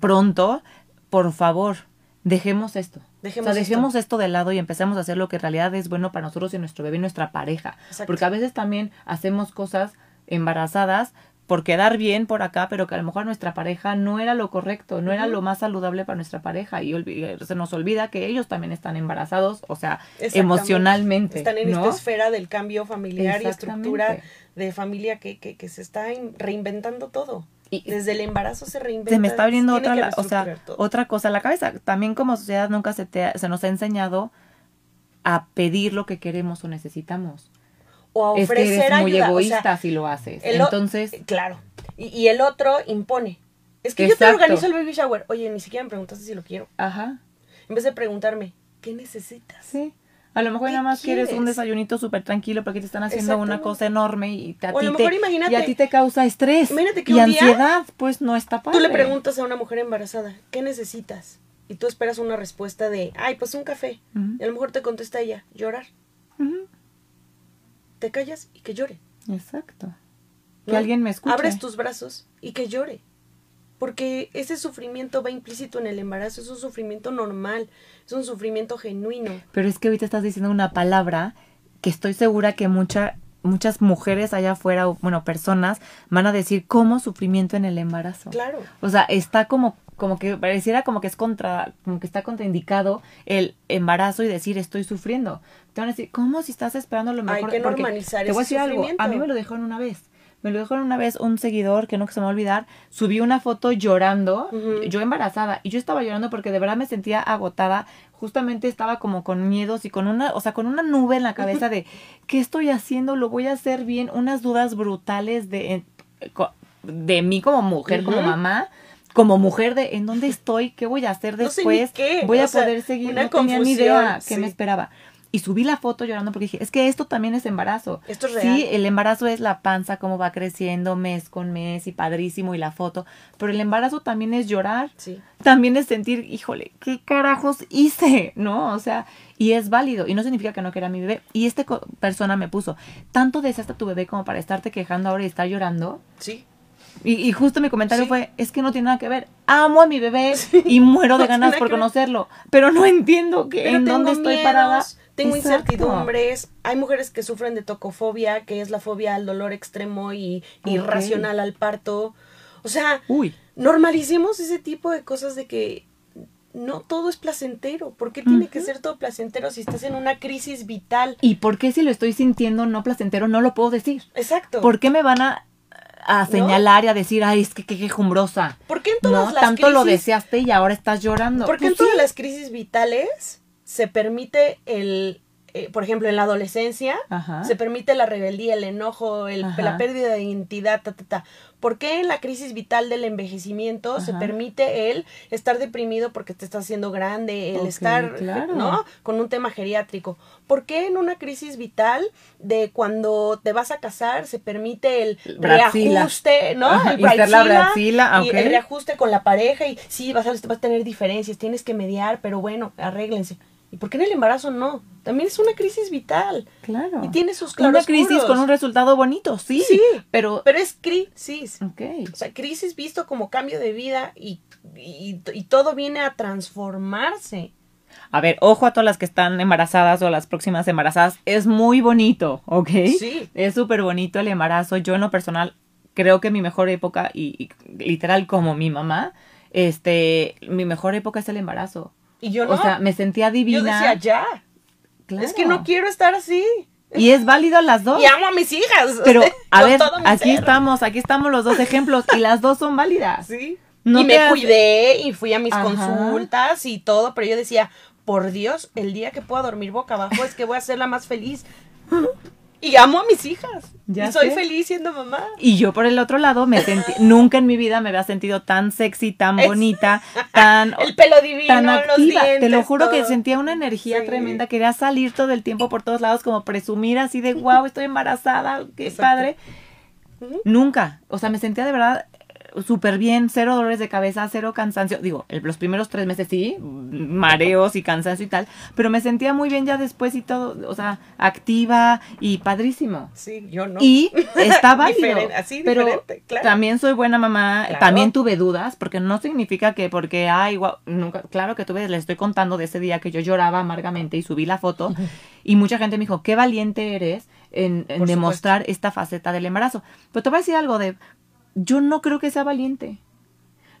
pronto, por favor, dejemos esto. Dejemos o sea, esto. dejemos esto de lado y empecemos a hacer lo que en realidad es bueno para nosotros y nuestro bebé y nuestra pareja. Exacto. Porque a veces también hacemos cosas embarazadas por quedar bien por acá, pero que a lo mejor nuestra pareja no era lo correcto, no era lo más saludable para nuestra pareja y olvi- se nos olvida que ellos también están embarazados, o sea, emocionalmente. Están en ¿no? esta esfera del cambio familiar y estructura de familia que, que, que se está in- reinventando todo. Y- Desde el embarazo se reinventa. se me está abriendo otra, o sea, otra cosa a la cabeza. También como sociedad nunca se, te, se nos ha enseñado a pedir lo que queremos o necesitamos. o a Es que ofrecer eres muy ayuda. o egoísta sea, si lo haces. el Entonces, Claro. Y, y el otro impone. Es que yo te organizo el baby shower. Oye, ni siquiera me preguntaste si lo quiero. ajá, En vez de preguntarme, ¿qué necesitas? sí. A lo mejor ¿Qué nada más quieres un desayunito súper tranquilo porque te están haciendo una cosa enorme y te- a, O a te, imagínate- y a ti te causa estrés Imagínate que y un día ansiedad, pues no está padre. Tú le preguntas a una mujer embarazada, ¿qué necesitas? Y tú esperas una respuesta de, ay, pues un café. Y a lo mejor te contesta ella, llorar. Te callas y que llore. Exacto. Que ¿no? alguien me escuche. Abres tus brazos y que llore. Porque ese sufrimiento va implícito en el embarazo, es un sufrimiento normal, es un sufrimiento genuino. Pero es que ahorita estás diciendo una palabra que estoy segura que mucha, muchas mujeres allá afuera, o bueno, personas, van a decir como sufrimiento en el embarazo. Claro. O sea, está como, como que pareciera como que es contra, como que está contraindicado el embarazo y decir estoy sufriendo. Te van a decir, ¿cómo si estás esperando lo Hay mejor? que Porque normalizar Te voy a decir algo, a mí me lo dejaron una vez. Me lo dejaron una vez un seguidor que no que se me va a olvidar, subió una foto llorando, yo embarazada, y yo estaba llorando porque de verdad me sentía agotada, justamente estaba como con miedos y con una, o sea, con una nube en la cabeza de, ¿qué estoy haciendo? ¿Lo voy a hacer bien? Unas dudas brutales de, eh, de mí como mujer, como mamá, como mujer de, ¿en dónde estoy? ¿Qué voy a hacer No sé ni después? qué, voy o a sea, poder seguir, no tenía ni idea sí. me esperaba. Y subí la foto llorando porque dije, es que esto también es embarazo. Esto es Sí, real. el embarazo es la panza, cómo va creciendo mes con mes y padrísimo y la foto. Pero el embarazo también es llorar. Sí. También es sentir, híjole, ¿qué carajos hice? ¿No? O sea, y es válido. Y no significa que no quiera a mi bebé. Y esta persona me puso, ¿tanto deseaste a tu bebé como para estarte quejando ahora y estar llorando? Sí. Y, y justo mi comentario Sí. fue, es que no tiene nada que ver. Amo a mi bebé y muero de no ganas por conocerlo. Pero no entiendo que, Pero en dónde estoy parada. Tengo Exacto. incertidumbres. Hay mujeres que sufren de tocofobia, que es la fobia al dolor extremo y irracional al parto. O sea, Uy. normalicemos ese tipo de cosas de que no todo es placentero. ¿Por qué tiene que ser todo placentero si estás en una crisis vital? ¿Y por qué si lo estoy sintiendo no placentero no lo puedo decir? Exacto. ¿Por qué me van a, a señalar y a decir, ay, es que qué quejumbrosa? ¿Por qué en todas No, las tanto lo deseaste y ahora estás llorando. Porque en Pues sí. todas las crisis vitales se permite el, eh, por ejemplo, en la adolescencia, Ajá. se permite la rebeldía, el enojo, el- la pérdida de identidad, ta, ta, ta. ¿Por qué en la crisis vital del envejecimiento se permite el estar deprimido porque te estás haciendo grande, el estar, claro. ¿no? Con un tema geriátrico. ¿Por qué en una crisis vital de cuando te vas a casar se permite el reajuste, ¿no? Ajá, el la y el reajuste con la pareja y sí, vas a, vas a tener diferencias, tienes que mediar, pero bueno, arréglense. ¿Y por qué en el embarazo no? También es una crisis vital. Claro. Y tiene sus Una crisis con un resultado bonito, sí. Sí, pero... Pero es crisis. Ok. O sea, crisis visto como cambio de vida y, y, y todo viene a transformarse. A ver, ojo a todas las que están embarazadas o las próximas embarazadas. Es muy bonito, ¿ok? Sí. Es súper bonito el embarazo. Yo en lo personal creo que mi mejor época, y, y literal como mi mamá, este, mi mejor época es el embarazo. Y yo no. O sea, me sentía divina. yo decía, ya. Claro. Es que no quiero estar así. Y es válido las dos. Y amo a mis hijas. Pero, a ver, aquí ser. estamos, aquí estamos los dos ejemplos y las dos son válidas. Sí. No y me cuidé y fui a mis Ajá. consultas y todo, pero yo decía, por Dios, el día que pueda dormir boca abajo es que voy a ser la más feliz. Y amo a mis hijas. Ya y soy sé. feliz siendo mamá. Y yo por el otro lado me sentí, nunca en mi vida me había sentido tan sexy, tan Es- bonita, tan, El pelo divino, tan los activa. Te lo dientes, juro que sentía una energía Sí. tremenda, quería salir todo el tiempo por todos lados, como presumir así de wow, estoy embarazada, qué Exacto. padre. Nunca, o sea, me sentía de verdad súper bien, cero dolores de cabeza, cero cansancio. Digo, el- los primeros tres meses sí, mareos y cansancio y tal, pero me sentía muy bien ya después y todo, o sea, activa y padrísimo. Sí, yo no. Y está válido. Diferente, así, pero diferente, claro. también soy buena mamá, Claro. también tuve dudas, porque no significa que porque, ay, guau, nunca, claro que tuve, les estoy contando de ese día que yo lloraba amargamente y subí la foto, y mucha gente me dijo, qué valiente eres en, demostrar esta faceta del embarazo. Pero te voy a decir algo de, yo no creo que sea valiente.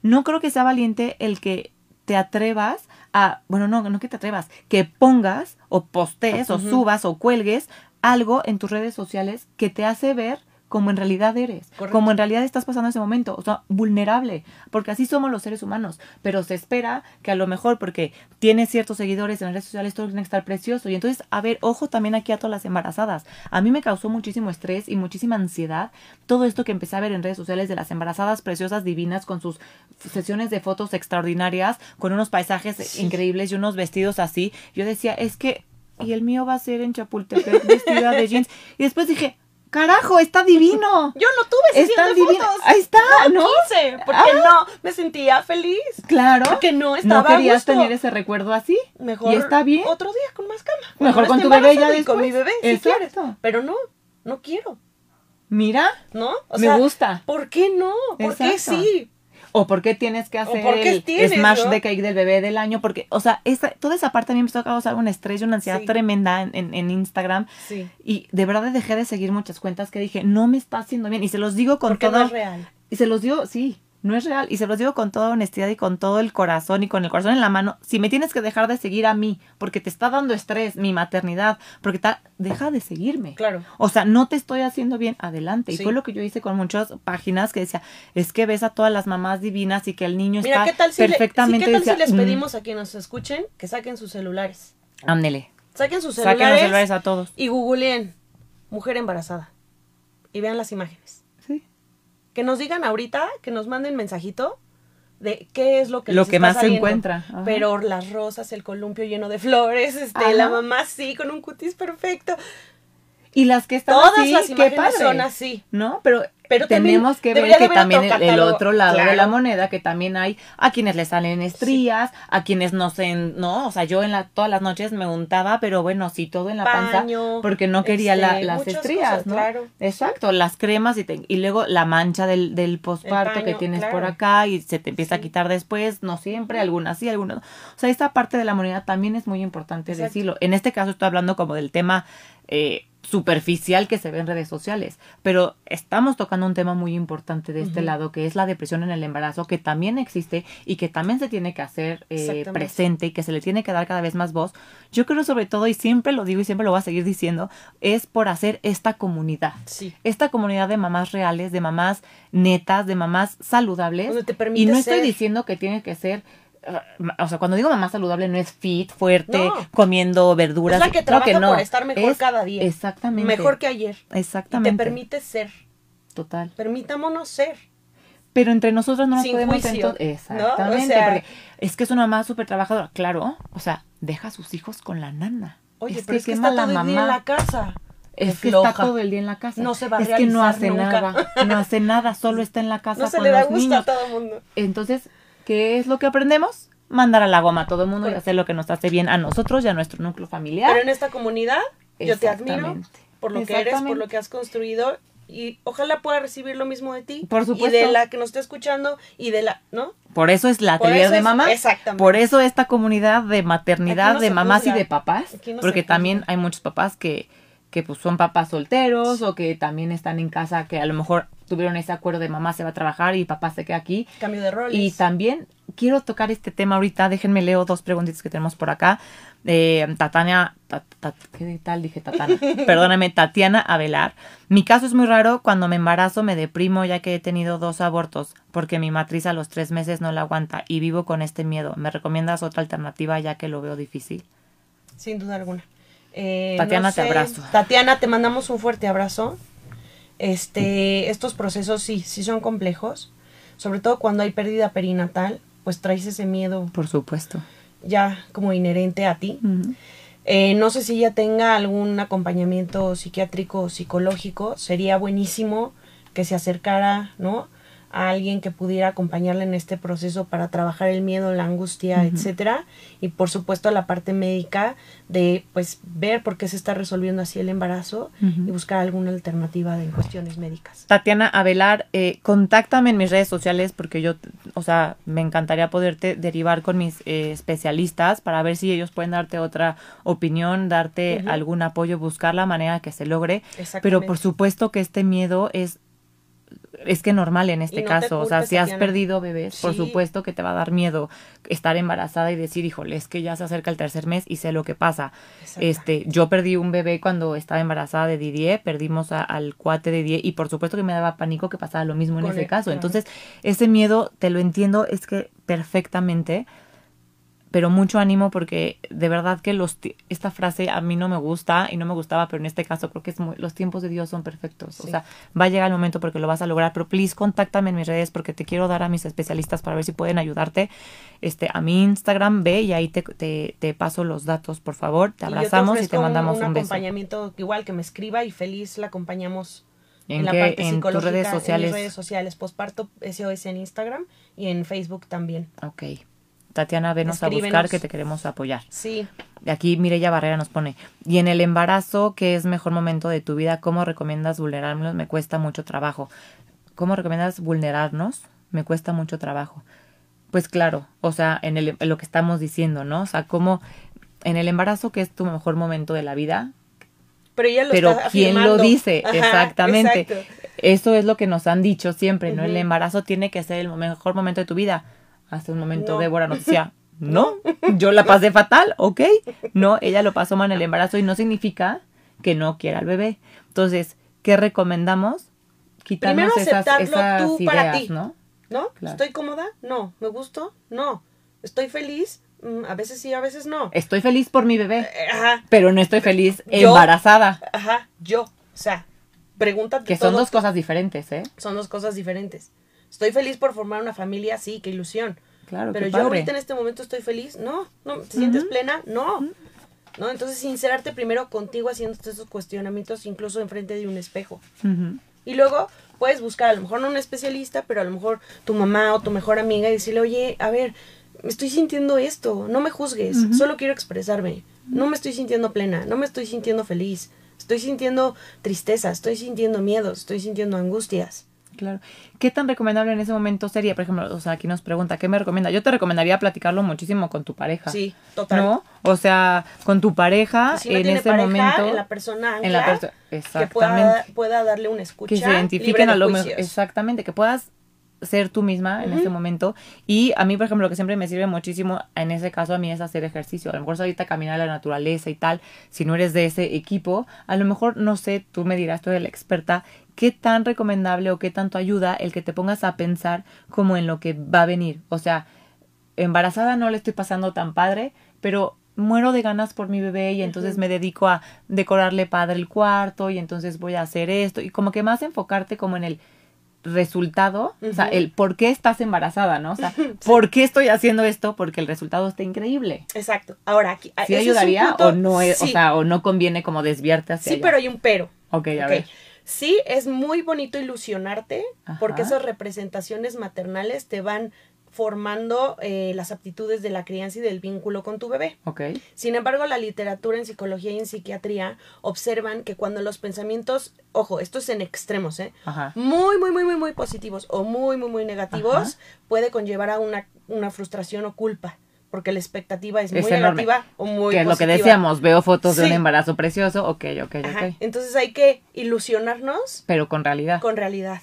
No creo que sea valiente el que te atrevas a, bueno, no, no que te atrevas, que pongas o postees o subas o cuelgues algo en tus redes sociales que te hace ver como en realidad eres, Correcto. como en realidad estás pasando ese momento, o sea, vulnerable, porque así somos los seres humanos, pero se espera que a lo mejor porque tienes ciertos seguidores en las redes sociales todo tiene que estar precioso y entonces, a ver, ojo también aquí a todas las embarazadas. A mí me causó muchísimo estrés y muchísima ansiedad todo esto que empecé a ver en redes sociales de las embarazadas preciosas divinas con sus sesiones de fotos extraordinarias, con unos paisajes Sí. increíbles y unos vestidos así. Yo decía, es que y el mío va a ser en Chapultepec vestida de jeans. Y después dije, carajo, está divino. Yo no tuve Está divino. fotos. Ahí está, no, ¿no? quise, porque Ah. no, me sentía feliz. Claro. Porque no estaba No querías gusto. tener ese recuerdo así. Mejor Y está bien. otro día con más cama. Mejor con tu bebé ya y con mi después. bebé, si Exacto. quieres. Pero no, no quiero, Mira, ¿no? O me sea, gusta. ¿Por qué no? ¿Por qué sí? O por qué tienes que hacer el tienes, smash ¿no? de cake del bebé del año. Porque, o sea, esa, toda esa parte a mí me empezó a causar un estrés y una ansiedad Sí. tremenda en, en- en Instagram. Sí. Y de verdad dejé de seguir muchas cuentas que dije, no me está haciendo bien. Y se los digo con Porque todo. no es real. Y se los digo, sí, no es real. Y se los digo con toda honestidad y con todo el corazón y con el corazón en la mano. Si me tienes que dejar de seguir a mí porque te está dando estrés mi maternidad, porque ta- deja de seguirme. Claro. O sea, no te estoy haciendo bien, adelante. Y fue lo que yo hice con muchas páginas que decía, es que ves a todas las mamás divinas y que el niño Mira, está ¿qué tal si, le- perfectamente. sí, ¿qué tal decía, si les "Mm, pedimos a quienes nos escuchen que saquen sus celulares? ándele, Saquen sus saquen celulares, los celulares a todos. y googleen mujer embarazada y vean las imágenes. Que nos digan ahorita, que nos manden mensajito de qué es lo que Lo les que está más se encuentra, ajá. Pero las rosas, el columpio lleno de flores, este, Ajá. la mamá sí, con un cutis perfecto. Y las que están Todas así, las qué imágenes padre. son así. ¿No? Pero, Pero tenemos que ver que también el, otro lado de la moneda, que también hay a quienes les salen estrías, a quienes no sé, no, o sea, yo en la, todas las noches me untaba, pero bueno, sí, todo en la panza, Paño, porque no quería la- este, las estrías, cosas, ¿no? claro. Exacto, las cremas y, te- y luego la mancha del, del posparto que tienes por acá y se te empieza a quitar después, no siempre, algunas sí, algunas no. O sea, esta parte de la moneda también es muy importante Exacto. decirlo. En este caso estoy hablando como del tema eh, superficial que se ve en redes sociales, pero estamos tocando un tema muy importante de este lado, que es la depresión en el embarazo, que también existe y que también se tiene que hacer eh, presente y que se le tiene que dar cada vez más voz. Yo creo sobre todo, y siempre lo digo y siempre lo voy a seguir diciendo, es por hacer esta comunidad. Sí. Esta comunidad de mamás reales, de mamás netas, de mamás saludables. Te y no estoy diciendo que tiene que ser o sea, cuando digo mamá saludable no es fit, fuerte, No. comiendo verduras. Es la que trabaja no. por estar mejor Es- cada día. Exactamente. Mejor que ayer. Y Exactamente. te permite ser. Total. Permitámonos ser. Pero entre nosotros no nos Sin podemos juicio. Exactamente. O sea- porque es que es una mamá súper trabajadora. Claro. O sea, deja a sus hijos con la nana. Oye, es pero que es que está todo el mamá. día en la casa. Es que floja. está todo el día en la casa. No se va a Es que no hace nunca. nada. No hace nada, solo está en la casa No se con le da los gusto niños. a todo el mundo. Entonces, ¿qué es lo que aprendemos? Mandar a la goma a todo el mundo y hacer lo que nos hace bien a nosotros y a nuestro núcleo familiar. Pero en esta comunidad, yo te admiro por lo que eres, por lo que has construido. Y ojalá pueda recibir lo mismo de ti. Por Y supuesto. de la que nos está escuchando y de la, ¿no? Por eso es la eso de mamá. exactamente. Por eso esta comunidad de maternidad, no de mamás y de papás. No porque también hay muchos papás que, que pues son papás solteros o que también están en casa que a lo mejor tuvieron ese acuerdo de mamá se va a trabajar y papá se queda aquí. Cambio de roles. Y también quiero tocar este tema ahorita. Déjenme leo dos preguntitas que tenemos por acá. Eh, Tatania, ta- ta- ¿qué tal dije Tatana? Perdóname, Tatiana Avelar. Mi caso es muy raro. Cuando me embarazo me deprimo ya que he tenido dos abortos porque mi matriz a los tres meses no la aguanta y vivo con este miedo. ¿Me recomiendas otra alternativa ya que lo veo difícil? Sin duda alguna. Eh, Tatiana, no te abrazo. Tatiana, te mandamos un fuerte abrazo. Este, estos procesos sí, sí son complejos. Sobre todo cuando hay pérdida perinatal, pues traes ese miedo Por supuesto. ya como inherente a ti. Eh, no sé si ella tenga algún acompañamiento psiquiátrico o psicológico. Sería buenísimo que se acercara, ¿no? A alguien que pudiera acompañarle en este proceso para trabajar el miedo, la angustia, etcétera. Y por supuesto la parte médica de pues ver por qué se está resolviendo así el embarazo y buscar alguna alternativa de en cuestiones médicas. Tatiana Avelar, eh, contáctame en mis redes sociales porque yo, o sea, me encantaría poderte derivar con mis eh, especialistas para ver si ellos pueden darte otra opinión, darte algún apoyo, buscar la manera que se logre. Pero por supuesto que este miedo es es que normal en este no caso, o sea, si has perdido bebés, por supuesto que te va a dar miedo estar embarazada y decir, híjole, es que ya se acerca el tercer mes y sé lo que pasa. Exacto. Este, yo perdí un bebé cuando estaba embarazada de Didier, perdimos a- al cuate de Didier y por supuesto que me daba pánico que pasara lo mismo en ese caso. Entonces, ese miedo, te lo entiendo, es que perfectamente pero mucho ánimo porque de verdad que los esta frase a mí no me gusta y no me gustaba, pero en este caso creo que es muy, los tiempos de Dios son perfectos. O sea, va a llegar el momento porque lo vas a lograr, pero please contáctame en mis redes porque te quiero dar a mis especialistas para ver si pueden ayudarte. Este, a mi Instagram ve y ahí te, te, te paso los datos, por favor. Te abrazamos y te ofrezco un- mandamos un, un, beso. acompañamiento igual que me escriba y feliz la acompañamos ¿En en, la qué? parte En tus redes en mis sociales. redes sociales, posparto SOS en Instagram y en Facebook también. Ok. Tatiana, venos a buscar que te queremos apoyar. Sí, Aquí Mireya Barrera nos pone, y en el embarazo, ¿qué es mejor momento de tu vida? ¿Cómo recomiendas vulnerarnos? Me cuesta mucho trabajo. ¿Cómo recomiendas vulnerarnos? Me cuesta mucho trabajo. Pues claro, o sea, en, el, en lo que estamos diciendo, ¿no? O sea, cómo en el embarazo, que es tu mejor momento de la vida, pero ella lo pero está ¿quién lo dice? Ajá, Exactamente. exacto. Eso es lo que nos han dicho siempre, ¿no? El embarazo tiene que ser el mejor momento de tu vida. Hasta un momento No. Débora nos decía, no, yo la pasé fatal, ¿ok? No, ella lo pasó mal en el embarazo y no significa que no quiera al bebé. Entonces, ¿qué recomendamos? Quitarnos Primero aceptarlo esas tú ideas, para ti. ¿no? ¿No? Claro. ¿Estoy cómoda? No. ¿Me gusto? No. ¿Estoy feliz? Mm, a veces sí, a veces no. Estoy feliz por mi bebé, Eh, Ajá, pero no estoy feliz Yo- embarazada, ajá, yo. O sea, pregúntate que son todo. dos cosas diferentes, ¿eh? Son dos cosas diferentes. Estoy feliz por formar una familia, sí, qué ilusión. Claro, Pero yo padre. ahorita en este momento estoy feliz, no, no, ¿te sientes plena? No. ¿No? Entonces, sincerarte primero contigo haciendo esos cuestionamientos, incluso enfrente de un espejo. Y luego puedes buscar a lo mejor no un especialista, pero a lo mejor tu mamá o tu mejor amiga y decirle, oye, a ver, me estoy sintiendo esto, no me juzgues, solo quiero expresarme, no me estoy sintiendo plena, no me estoy sintiendo feliz, estoy sintiendo tristeza, estoy sintiendo miedos, estoy sintiendo angustias. Claro. ¿Qué tan recomendable en ese momento sería? Por ejemplo, o sea, aquí nos pregunta, ¿qué me recomienda? Yo te recomendaría platicarlo muchísimo con tu pareja. Sí, total. ¿No? O sea, con tu pareja Y si no en tiene ese pareja, momento. en la persona en la ancla, perso- que Exactamente. pueda, pueda darle una escucha que se identifiquen de a lo mejor. Exactamente, que puedas ser tú misma en ese momento. Y a mí, por ejemplo, lo que siempre me sirve muchísimo en ese caso a mí es hacer ejercicio. A lo mejor ahorita caminar a la naturaleza y tal. Si no eres de ese equipo, a lo mejor, no sé, tú me dirás, tú eres la experta, qué tan recomendable o qué tanto ayuda el que te pongas a pensar como en lo que va a venir. O sea, embarazada no le estoy pasando tan padre, pero muero de ganas por mi bebé y entonces me dedico a decorarle padre el cuarto y entonces voy a hacer esto y como que más enfocarte como en el resultado, o sea, el por qué estás embarazada, ¿no? O sea, ¿por qué estoy haciendo esto? Porque el resultado está increíble. Exacto. Ahora, aquí. ¿Sí ayudaría punto- o no es, o sea, o no conviene como desviarte hacia sí, allá? pero hay un pero. Ok, a Ok. ver. Sí, es muy bonito ilusionarte Ajá. porque esas representaciones maternales te van formando eh, las aptitudes de la crianza y del vínculo con tu bebé. Sin embargo, la literatura en psicología y en psiquiatría observan que cuando los pensamientos, ojo, esto es en extremos, ¿eh? Ajá. Muy, muy, muy, muy, muy positivos o muy, muy, muy negativos, Ajá. puede conllevar a una, una frustración o culpa, porque la expectativa es muy enorme. negativa o muy que es lo que decíamos, veo fotos de un embarazo precioso, ok, ok, Ajá. ok. Entonces hay que ilusionarnos Pero con realidad. con realidad.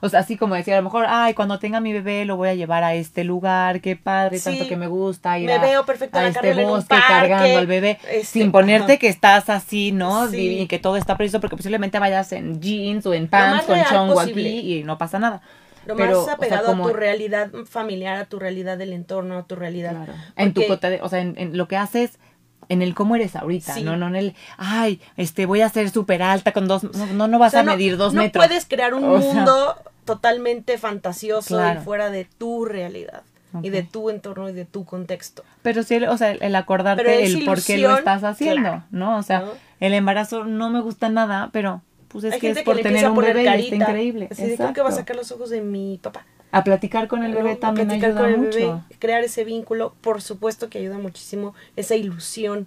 O sea, así como decía, a lo mejor, ay, cuando tenga mi bebé lo voy a llevar a este lugar, qué padre, Sí. tanto que me gusta ir Me a, veo perfecto a este bosque cargando al bebé, este, sin ponerte ajá. que estás así, ¿no? Sí. Y que todo está previsto porque posiblemente vayas en jeans o en pants con chongo posible. aquí y no pasa nada. Lo Pero, más o sea, apegado como- a tu realidad familiar, a tu realidad del entorno, a tu realidad. Claro. En tu cote- o sea, en, en lo que haces, en el cómo eres ahorita, Sí. no, no en el, ay, este, voy a ser súper alta con dos, no, no, no vas O sea, a no- medir dos no metros. puedes crear un O sea, mundo totalmente fantasioso Claro. y fuera de tu realidad y de tu entorno y de tu contexto. Pero sí, o sea, el, acordarte Pero es el por qué lo ilusión, estás haciendo, claro, ¿no? O sea, ¿no? el embarazo no me gusta nada, pero pues es Hay que gente es por que tener un bebé y está increíble. De, creo que va a sacar los ojos de mi papá. A platicar con el bebé ¿no? también ayuda con el mucho. bebé, crear ese vínculo, por supuesto que ayuda muchísimo esa ilusión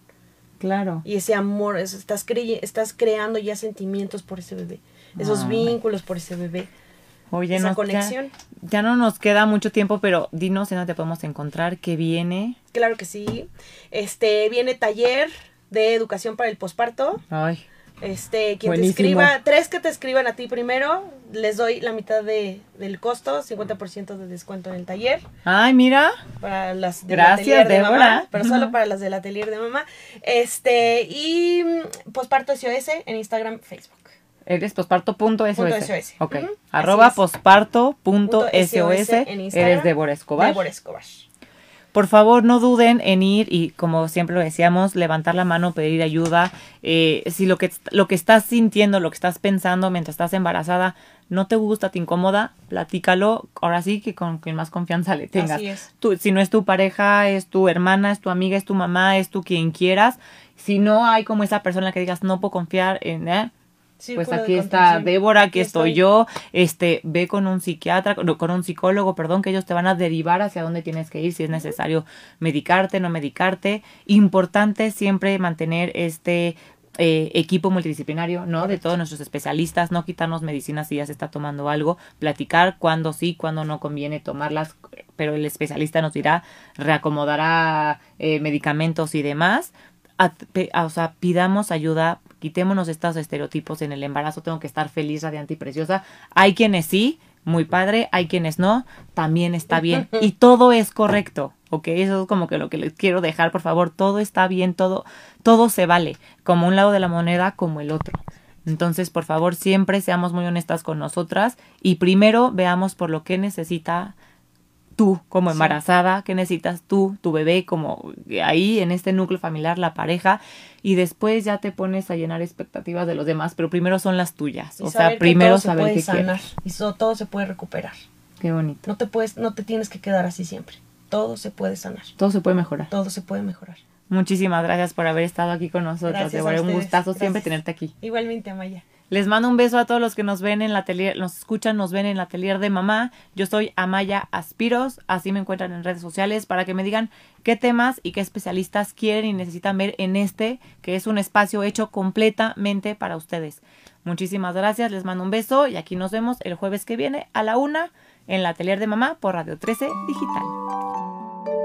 Claro. y ese amor, eso, estás, estás creando ya sentimientos por ese bebé, esos vínculos por ese bebé. Oye, esa ya- conexión. Ya, no nos queda mucho tiempo, pero dinos en dónde te podemos encontrar, que viene. Claro que sí. Este viene taller de educación para el posparto. Ay, Este, quien Buenísimo. te escriba, tres que te escriban a ti primero, les doy la mitad de, del costo, 50% de descuento en el taller ay, mira. para las del Gracias, atelier de Débora. mamá, pero solo para las del atelier de mamá. Este, y mm, posparto SOS en Instagram, Facebook. Eres posparto.sos. Ok. Ujú, Arroba así es. posparto.sos. Eres Débora Escobar. Débora Escobar. Por favor no duden en ir y como siempre lo decíamos, levantar la mano, pedir ayuda. Eh, si lo que, lo que estás sintiendo, lo que estás pensando mientras estás embarazada, no te gusta, te incomoda, platícalo, ahora sí que con quien más confianza le tengas. Así es. Tú, si no es tu pareja, es tu hermana, es tu amiga, es tu mamá, es tu quien quieras. Si no hay como esa persona que digas, no puedo confiar en, ¿eh? Pues Círculo aquí está. Débora, aquí estoy yo, este, ve con un psiquiatra, con un psicólogo, perdón, que ellos te van a derivar hacia dónde tienes que ir, si es necesario medicarte, no medicarte. Importante siempre mantener este eh, equipo multidisciplinario, ¿no? De todos nuestros especialistas, no quitarnos medicinas si ya se está tomando algo, platicar cuándo sí, cuándo no conviene tomarlas, pero el especialista nos dirá, reacomodará eh, medicamentos y demás. A- pe- a- o sea, pidamos ayuda, quitémonos estos estereotipos en el embarazo, tengo que estar feliz, radiante y preciosa. Hay quienes sí, muy padre, hay quienes no, también está bien. Y todo es correcto, ¿ok? Eso es como que lo que les quiero dejar, por favor, todo está bien, todo, todo se vale, como un lado de la moneda como el otro. Entonces, por favor, siempre seamos muy honestas con nosotras y primero veamos por lo que necesita tú como embarazada, qué necesitas tú, tu bebé, como ahí en este núcleo familiar, la pareja, y después ya te pones a llenar expectativas de los demás, pero primero son las tuyas. Y o sea, que primero todo se saber puede qué sanar y so- todo se puede recuperar. Qué bonito. No te puedes, no te tienes que quedar así siempre. Todo se puede sanar. Todo se puede mejorar. Todo se puede mejorar. Muchísimas gracias por haber estado aquí con nosotros. Débora. un gustazo siempre tenerte aquí. Igualmente, Amaya. Les mando un beso a todos los que nos ven en la atelier, nos escuchan, nos ven en la atelier de mamá. Yo soy Amaya Aspiros, así me encuentran en redes sociales para que me digan qué temas y qué especialistas quieren y necesitan ver en este, que es un espacio hecho completamente para ustedes. Muchísimas gracias, les mando un beso y aquí nos vemos el jueves que viene a la una en la atelier de mamá por Radio 13 Digital.